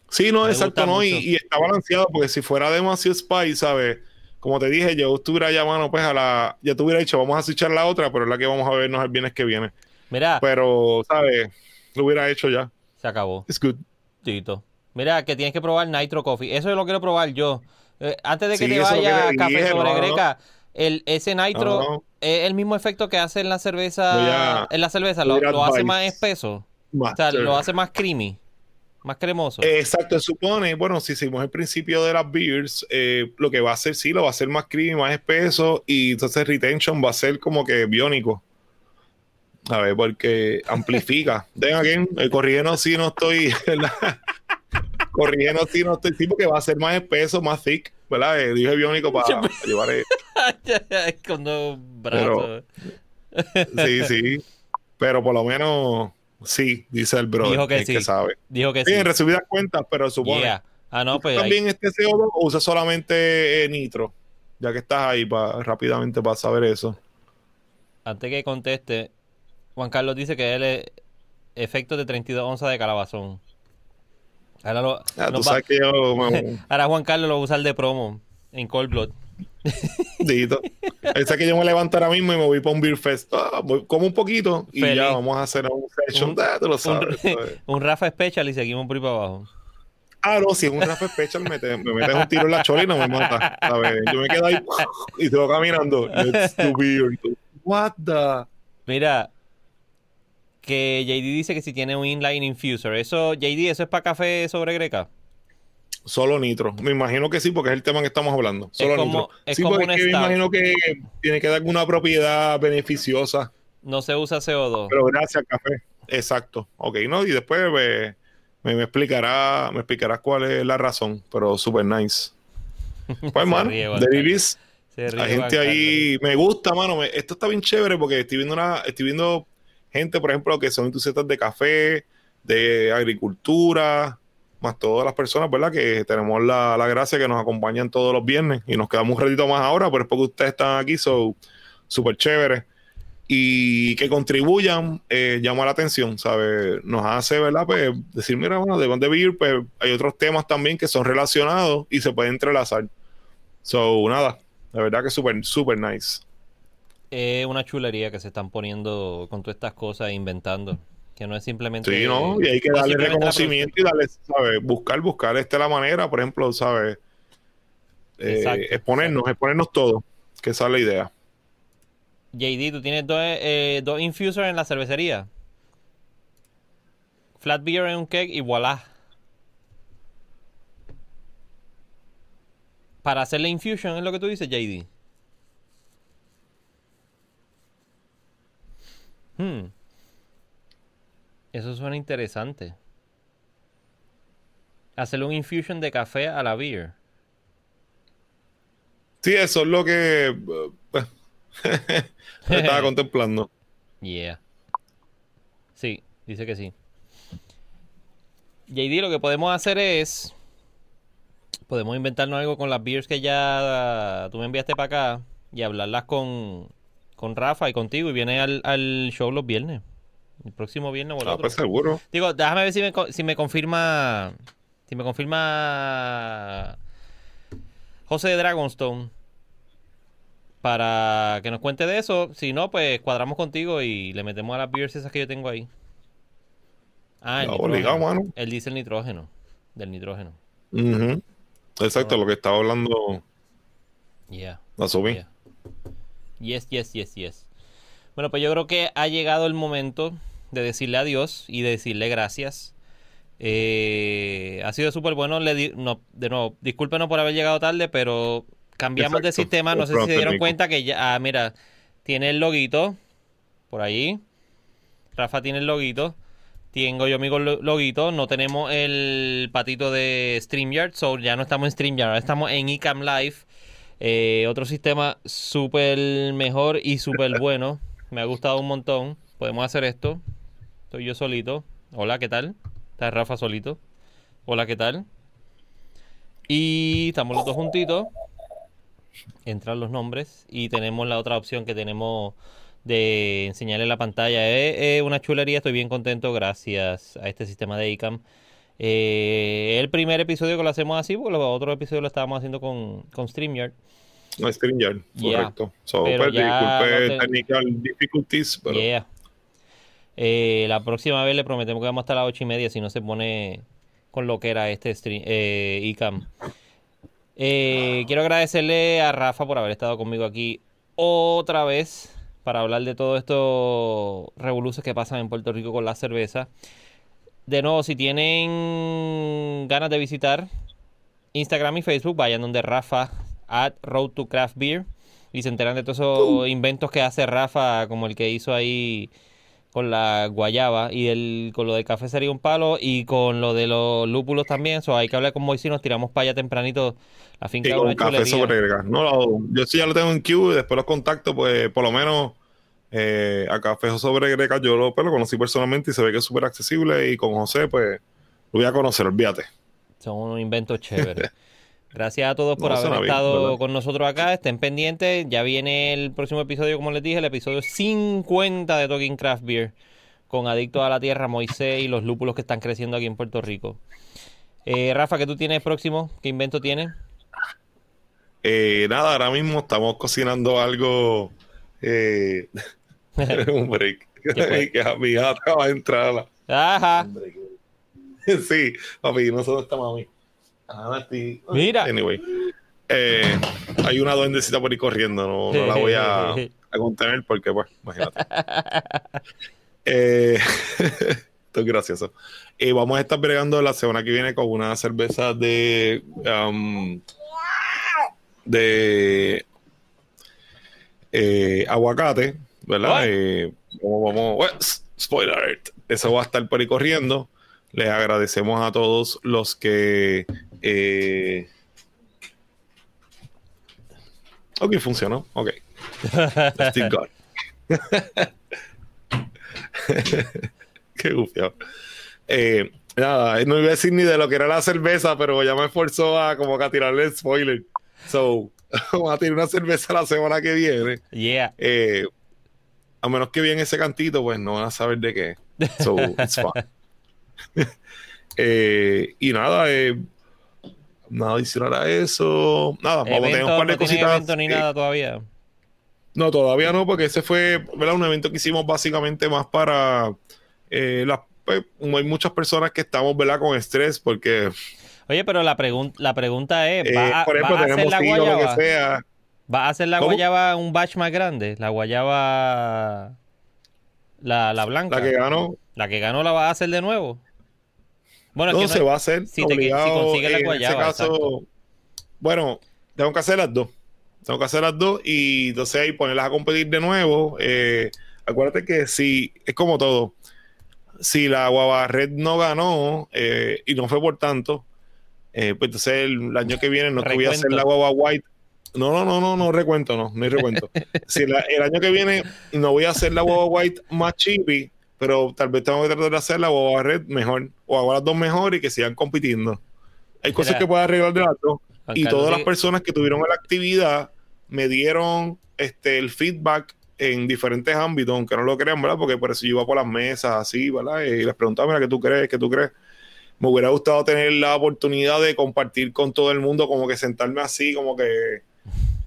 Sí, no, Me exacto, ¿no? Y, está balanceado, porque si fuera demasiado spice, ¿sabes? Como te dije, yo estuviera llamando, pues, a la... Ya te hubiera dicho, vamos a switchar la otra, pero es la que vamos a vernos el viernes que viene. Mira, Pero, ¿sabes? Lo hubiera hecho ya. se acabó. It's good. Tito. Mira, que tienes que probar Nitro Coffee. Eso lo quiero probar yo. Eh, antes de que Sí, te que vaya te Café dije, sobre no, no. Greca, el, ese Nitro No, es el mismo efecto que hace en la cerveza. a- En la cerveza, lo, hace más espeso. O sea, lo hace más creamy. Más cremoso. Eh, Exacto, supone, bueno, si hicimos el principio de las beers, eh, lo que va a hacer, sí, lo va a hacer más creamy, más espeso, y entonces retention va a ser como que biónico. A ver, porque amplifica. Den again, el corrigiendo sí no estoy. [LAUGHS] corrigiendo sí no estoy, sí, porque va a ser más espeso, más thick, ¿verdad? Eh, dije biónico para llevar, eh, [LAUGHS] Con dos brazos. sí, sí, pero por lo menos sí, dice el brother, Dijo que el sí. que sabe. Dijo que Sí, sí. en resumidas cuentas, pero supone. Yeah. Ah, no, pues ahí- también este CO2 o usa solamente eh, nitro? Ya que estás ahí pa- rápidamente para saber eso. antes que conteste, Juan Carlos dice que él es efecto de 32 onzas de calabazón. Ahora, lo- Ah, tú sabes que yo [LAUGHS] me ahora Juan Carlos lo va a usar de promo en Cold Blood. [LAUGHS] dito. Esa que yo me levanto ahora mismo y me voy para un beer fest. Ah, voy- como un poquito y Feliz. ya vamos a hacer un session. Un- Ah, tú lo sabes. [LAUGHS] un Rafa Special y seguimos por ahí para abajo. Ah, no, si es un Rafa Special, me, te- me metes un tiro en la chola y no me mata. ¿sabes? Yo me quedo ahí y sigo caminando. Let's do beer. What the? Mira, que JD dice que si tiene un inline infuser, eso, JD, eso es para café sobre greca. Solo nitro. Me imagino que sí, porque es el tema que estamos hablando. Solo como- nitro. es sí, como porque un es me imagino que tiene que dar alguna propiedad beneficiosa. No se usa CO2. Pero gracias, café. Exacto. Ok, ¿no? Y después me, me, me explicará, me explicarás cuál es la razón. Pero super nice. [LAUGHS] Pues, mano, Hay Juan gente ahí, me gusta, mano. me- esto está bien chévere porque estoy viendo una, estoy viendo gente, por ejemplo, que son entusiastas de café, de agricultura, más todas las personas, ¿verdad? Que tenemos la, la gracia que nos acompañan todos los viernes y nos quedamos un ratito más ahora, pero es porque ustedes están aquí, son súper chéveres. Y que contribuyan, eh, llama la atención, ¿sabes? Nos hace, ¿verdad? Pues decir, mira, bueno, de dónde vivir, pues hay otros temas también que son relacionados y se pueden entrelazar. So, nada, la verdad que súper, súper nice. Es una chulería que se están poniendo con todas estas cosas e inventando. Que no es simplemente. Sí, ¿no? Y hay que darle reconocimiento y darle, ¿sabes? Buscar, buscar este la manera, por ejemplo, ¿sabes? Eh, Exacto, exponernos, exponernos todo, que esa es la idea. JD, tú tienes dos, eh, dos infusers en la cervecería. Flat beer en un keg y voilà. Para hacer la infusion es lo que tú dices, JD. Hmm. Eso suena interesante. Hacerle un infusion de café a la beer. Sí, eso es lo que [LAUGHS] eh, [LAUGHS] estaba contemplando. Yeah. Sí, dice que sí. JD, lo que podemos hacer es. Podemos inventarnos algo con las beers que ya tú me enviaste para acá y hablarlas con, con Rafa y contigo y viene al, al show los viernes. El próximo viernes o el Ah, otro. pues seguro. Digo, déjame ver si me, co- si me confirma. Si me confirma. José de Dragonstone. Para que nos cuente de eso. Si no, pues cuadramos contigo y le metemos a las beers esas que yo tengo ahí. Ah, el Ya, nitrógeno. obligado, mano. Él dice el nitrógeno. Del nitrógeno. Exacto, lo que estaba hablando Yeah. la subí. Yeah. Yes, yes, yes, yes. Bueno, pues yo creo que ha llegado el momento de decirle adiós y de decirle gracias. Eh, ha sido súper bueno. Le di- no, de nuevo, discúlpenos por haber llegado tarde, pero cambiamos de sistema. No sé si se dieron cuenta que ya, ah, mira, tiene el loguito por ahí. Rafa tiene el loguito. Tengo yo mi lo- loguito. No tenemos el patito de StreamYard. So ya no estamos en StreamYard. Ahora estamos en Ecam Live. Eh, otro sistema súper mejor y súper bueno. Me ha gustado un montón. Podemos hacer esto. Estoy yo solito. Hola, ¿qué tal? Está Rafa solito. Hola, ¿qué tal? Y estamos los dos juntitos. Entran los nombres. Y tenemos la otra opción que tenemos de enseñarle la pantalla. Es es una chulería. Estoy bien contento gracias a este sistema de ICAM. Eh, el primer episodio que lo hacemos así, porque los otros episodios lo estábamos haciendo con, con StreamYard. No, StreamYard, Yeah. correcto. So, Pero pues, ya disculpe no te- technical difficulties, pero Yeah. Eh, la próxima vez le prometemos que vamos hasta las ocho y media si no se pone con lo que era este stream, eh, ICAM. Eh, quiero agradecerle a Rafa por haber estado conmigo aquí otra vez para hablar de todo estos revoluciones que pasan en Puerto Rico con la cerveza. De nuevo, si tienen ganas de visitar Instagram y Facebook, vayan donde Rafa at Road to Craft Beer y se enteran de todos esos inventos que hace Rafa, como el que hizo ahí con la guayaba y el, con lo del café sería un palo y con lo de los lúpulos también. So, hay que hablar con Moisés y nos tiramos para allá tempranito. La finca y con una café sobre gas. No, lo- yo sí ya lo tengo en queue y después los contacto, pues por lo menos eh, a Café sobre Greca yo lo, pues, lo conocí personalmente y se ve que es súper accesible y con José pues lo voy a conocer, olvídate. Son unos inventos chéveres. [LAUGHS] Gracias a todos por No, haber bien, estado ¿verdad? con nosotros acá. Estén pendientes. Ya viene el próximo episodio, como les dije, el episodio 50 de Talking Craft Beer con Adictos a la Tierra, Moisés y los lúpulos que están creciendo aquí en Puerto Rico. Eh, Rafa, ¿qué tú tienes próximo? ¿Qué invento tienes? Eh, nada, ahora mismo estamos cocinando algo, eh, un break. [LAUGHS] que a mi hija acaba de entrar. a la- Ajá. [LAUGHS] sí, papi, no sé dónde está mami. Ah, estoy- Mira. Anyway, eh, hay una duendecita por ahí corriendo, no, no la voy a, [LAUGHS] a contener porque, pues, imagínate. Eh, esto es gracioso. Eh, vamos a estar bregando la semana que viene con una cerveza de. um, de. eh, aguacate, ¿verdad? Eh, vamos, vamos. bueno, spoiler alert. Eso va a estar por ahí corriendo. Les agradecemos a todos los que. eh, Ok, funcionó. Ok. Thank God. [LAUGHS] Qué gufiado. Eh, nada, no iba a decir ni de lo que era la cerveza, pero ya me esforzó a como que a tirarle el spoiler. So, [LAUGHS] vamos a tirar una cerveza la semana que viene. Yeah. Eh, a menos que viene ese cantito, pues no van a saber de qué. So, it's fine. [LAUGHS] [LAUGHS] Eh, y nada, eh, nada adicional a eso. Nada, vamos a tener un par de no cositas. evento ni eh, nada todavía. no, todavía no, porque ese fue ¿verdad? un evento que hicimos básicamente más para eh, las. pues, hay muchas personas que estamos ¿verdad? con estrés porque, Oye, pero la, pregun- la pregunta es, eh, ¿va, a, por ejemplo, va a hacer tenemos la lo que guayaba? sea. ¿Va a hacer la ¿Cómo? guayaba un batch más grande? La guayaba... La, la blanca. La que ganó, La que ganó la va a hacer de nuevo. Bueno, es no que se va a hacer. si te- si obligado, consigues la en guayaba, ese caso, exacto. bueno, tengo que hacer las dos. Tengo que hacer las dos y entonces ahí ponerlas a competir de nuevo. Eh, acuérdate que si es como todo, si la guava red no ganó eh, y no fue por tanto, eh, pues entonces el, el año que viene no que voy a hacer la guava white. No, no, no, no, no recuento, no, no hay recuento. [LAUGHS] si la- el año que viene no voy a hacer la guava white más chippy, pero tal vez tengo que tratar de hacer la guava red mejor, o hago las dos mejor y que sigan compitiendo. Hay cosas que puedo arreglar de las dos. Juan Y Carlos todas las personas que tuvieron la actividad me dieron este el feedback en diferentes ámbitos, aunque no lo crean, ¿verdad? Porque por eso yo iba por las mesas así, ¿verdad? Y les preguntaba, mira, ¿qué tú crees? ¿Qué tú crees? Me hubiera gustado tener la oportunidad de compartir con todo el mundo, como que sentarme así, como que,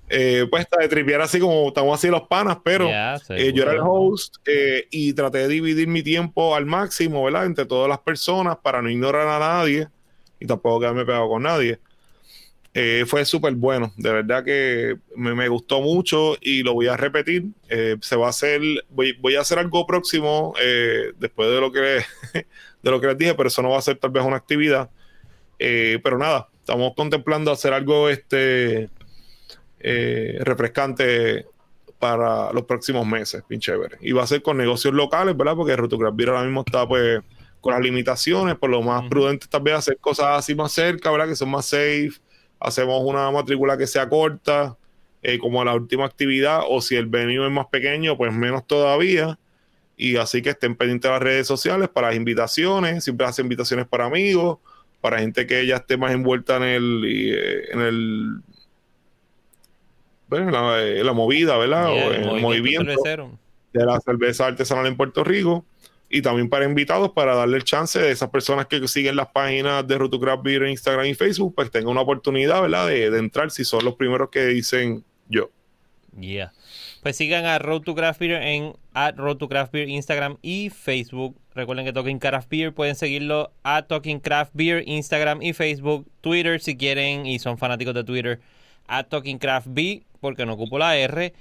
eh, pues, de tripear así como estamos así los panas, pero Ya, eh, yo era el host eh, y traté de dividir mi tiempo al máximo, ¿verdad? Entre todas las personas para no ignorar a nadie y tampoco quedarme pegado con nadie. Eh, fue súper bueno, de verdad que me, me gustó mucho y lo voy a repetir. Eh, se va a hacer, voy, voy a hacer algo próximo eh, después de lo que [LAUGHS] de lo que les dije, pero eso no va a ser tal vez una actividad. Pero nada, estamos contemplando hacer algo este eh, refrescante para los próximos meses, bien chévere. Y va a ser con negocios locales, ¿verdad? Porque Rotocraft ahora mismo está pues con las limitaciones, por lo más prudente tal vez hacer cosas así más cerca, ¿verdad? Que son más safe. Hacemos una matrícula que sea corta, eh, como la última actividad, o si el venue es más pequeño, pues menos todavía. Y así que estén pendientes de las redes sociales para las invitaciones, siempre hace invitaciones para amigos, para gente que ya esté más envuelta en el, eh, en el la, en la movida, ¿verdad? Yeah, o el el movimiento cervecero. de la cerveza artesanal en Puerto Rico y también para invitados para darle el chance de esas personas que siguen las páginas de Road to Craft Beer en Instagram y Facebook, pues tengan una oportunidad, ¿verdad? De, de entrar si son los primeros que dicen yo. Yeah. Pues sigan a Road to Craft Beer en at Road to Craft Beer Instagram y Facebook. Recuerden que Talking Craft Beer pueden seguirlo a Talking Craft Beer Instagram y Facebook, Twitter si quieren y son fanáticos de Twitter a Talking Craft Beer porque no ocupo la R.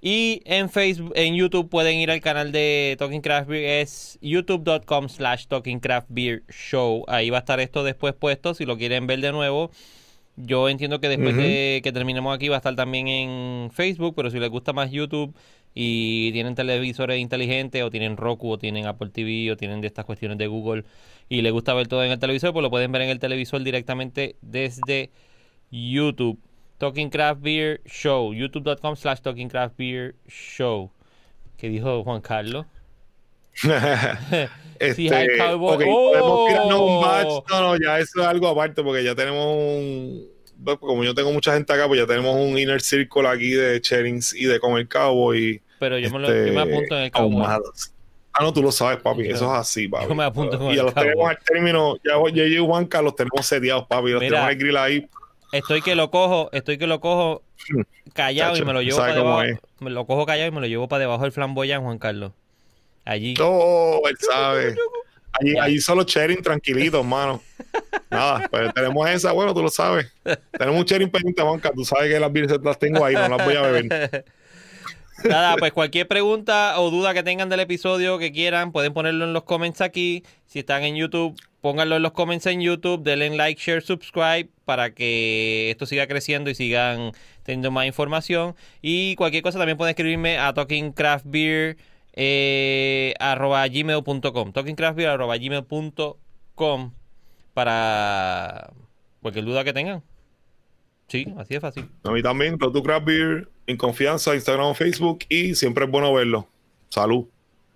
Y en Facebook, en YouTube pueden ir al canal de Talking Craft Beer, es youtube.com slash Talking Craft Beer Show. Ahí va a estar esto después puesto si lo quieren ver de nuevo. Yo entiendo que después de que terminemos aquí va a estar también en Facebook, pero si les gusta más YouTube y tienen televisores inteligentes o tienen Roku o tienen Apple TV o tienen de estas cuestiones de Google y les gusta ver todo en el televisor, pues lo pueden ver en el televisor directamente desde YouTube. Talking Craft Beer Show, youtube.com slash Talking Craft Beer Show. ¿Qué dijo Juan Carlos? [LAUGHS] [LAUGHS] este, hay cowboy. ¡Oh! podemos tirarnos un batch. No, no, ya eso es algo aparte porque ya tenemos un. pues, Como yo tengo mucha gente acá, pues ya tenemos un inner circle aquí de Cherings y de Comer Cowboy. Pero yo me, lo, este, yo me apunto en el cowboy. ahumados. Ah, no, tú lo sabes, papi. Yo- Eso es así, papi. yo me apunto con y el ya los cowboy. tenemos al término. Ya yo y Juanca los tenemos seteados, papi. Los Mira. tenemos al grill ahí. Estoy que lo cojo, estoy que lo cojo callado y me lo llevo para debajo. Me lo cojo callado y me lo llevo para debajo del flamboyán, Juan Carlos. Allí. Oh, él sabe. [LAUGHS] Allí, allí solo Cherin tranquilitos, mano. Nada, pues tenemos esa, bueno, tú lo sabes. Tenemos un Cherin pendiente, Juanca. Tú sabes que las birras las tengo ahí, no las voy a beber. [LAUGHS] Nada, pues cualquier pregunta o duda que tengan del episodio que quieran, pueden ponerlo en los comments aquí. Si están en YouTube, pónganlo en los comments en YouTube, denle like, share, subscribe para que esto siga creciendo y sigan teniendo más información. Y cualquier cosa también pueden escribirme a talkingcraftbeer eh, para cualquier duda que tengan. Sí, así de fácil. A mí también, Craft Beer en confianza, Instagram Facebook. Y siempre es bueno verlo. Salud.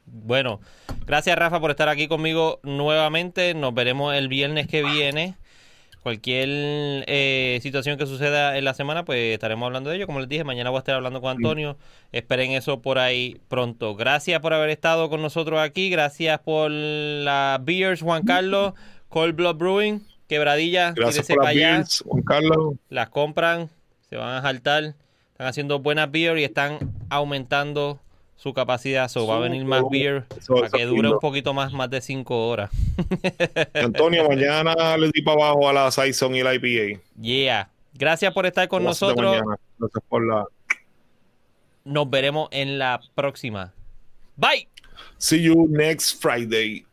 Bueno, gracias Rafa por estar aquí conmigo nuevamente. Nos veremos el viernes que viene. Cualquier eh, situación que suceda en la semana, pues estaremos hablando de ello. Como les dije, mañana voy a estar hablando con Antonio. Esperen eso por ahí pronto. Gracias por haber estado con nosotros aquí. Gracias por las beers, Juan Carlos. Cold Blood Brewing, Quebradilla. Gracias por las beers, Juan Carlos. Las compran, se van a saltar. Están haciendo buenas beer y están aumentando su capacidad. So, va a venir más beer Eso- para que dure un poquito más, más de 5 horas. [LAUGHS] Antonio, mañana le di para abajo a la Saison y la IPA. Yeah. Gracias por estar con de nosotros. Gracias por la. Nos veremos en la próxima. Bye. See you next Friday.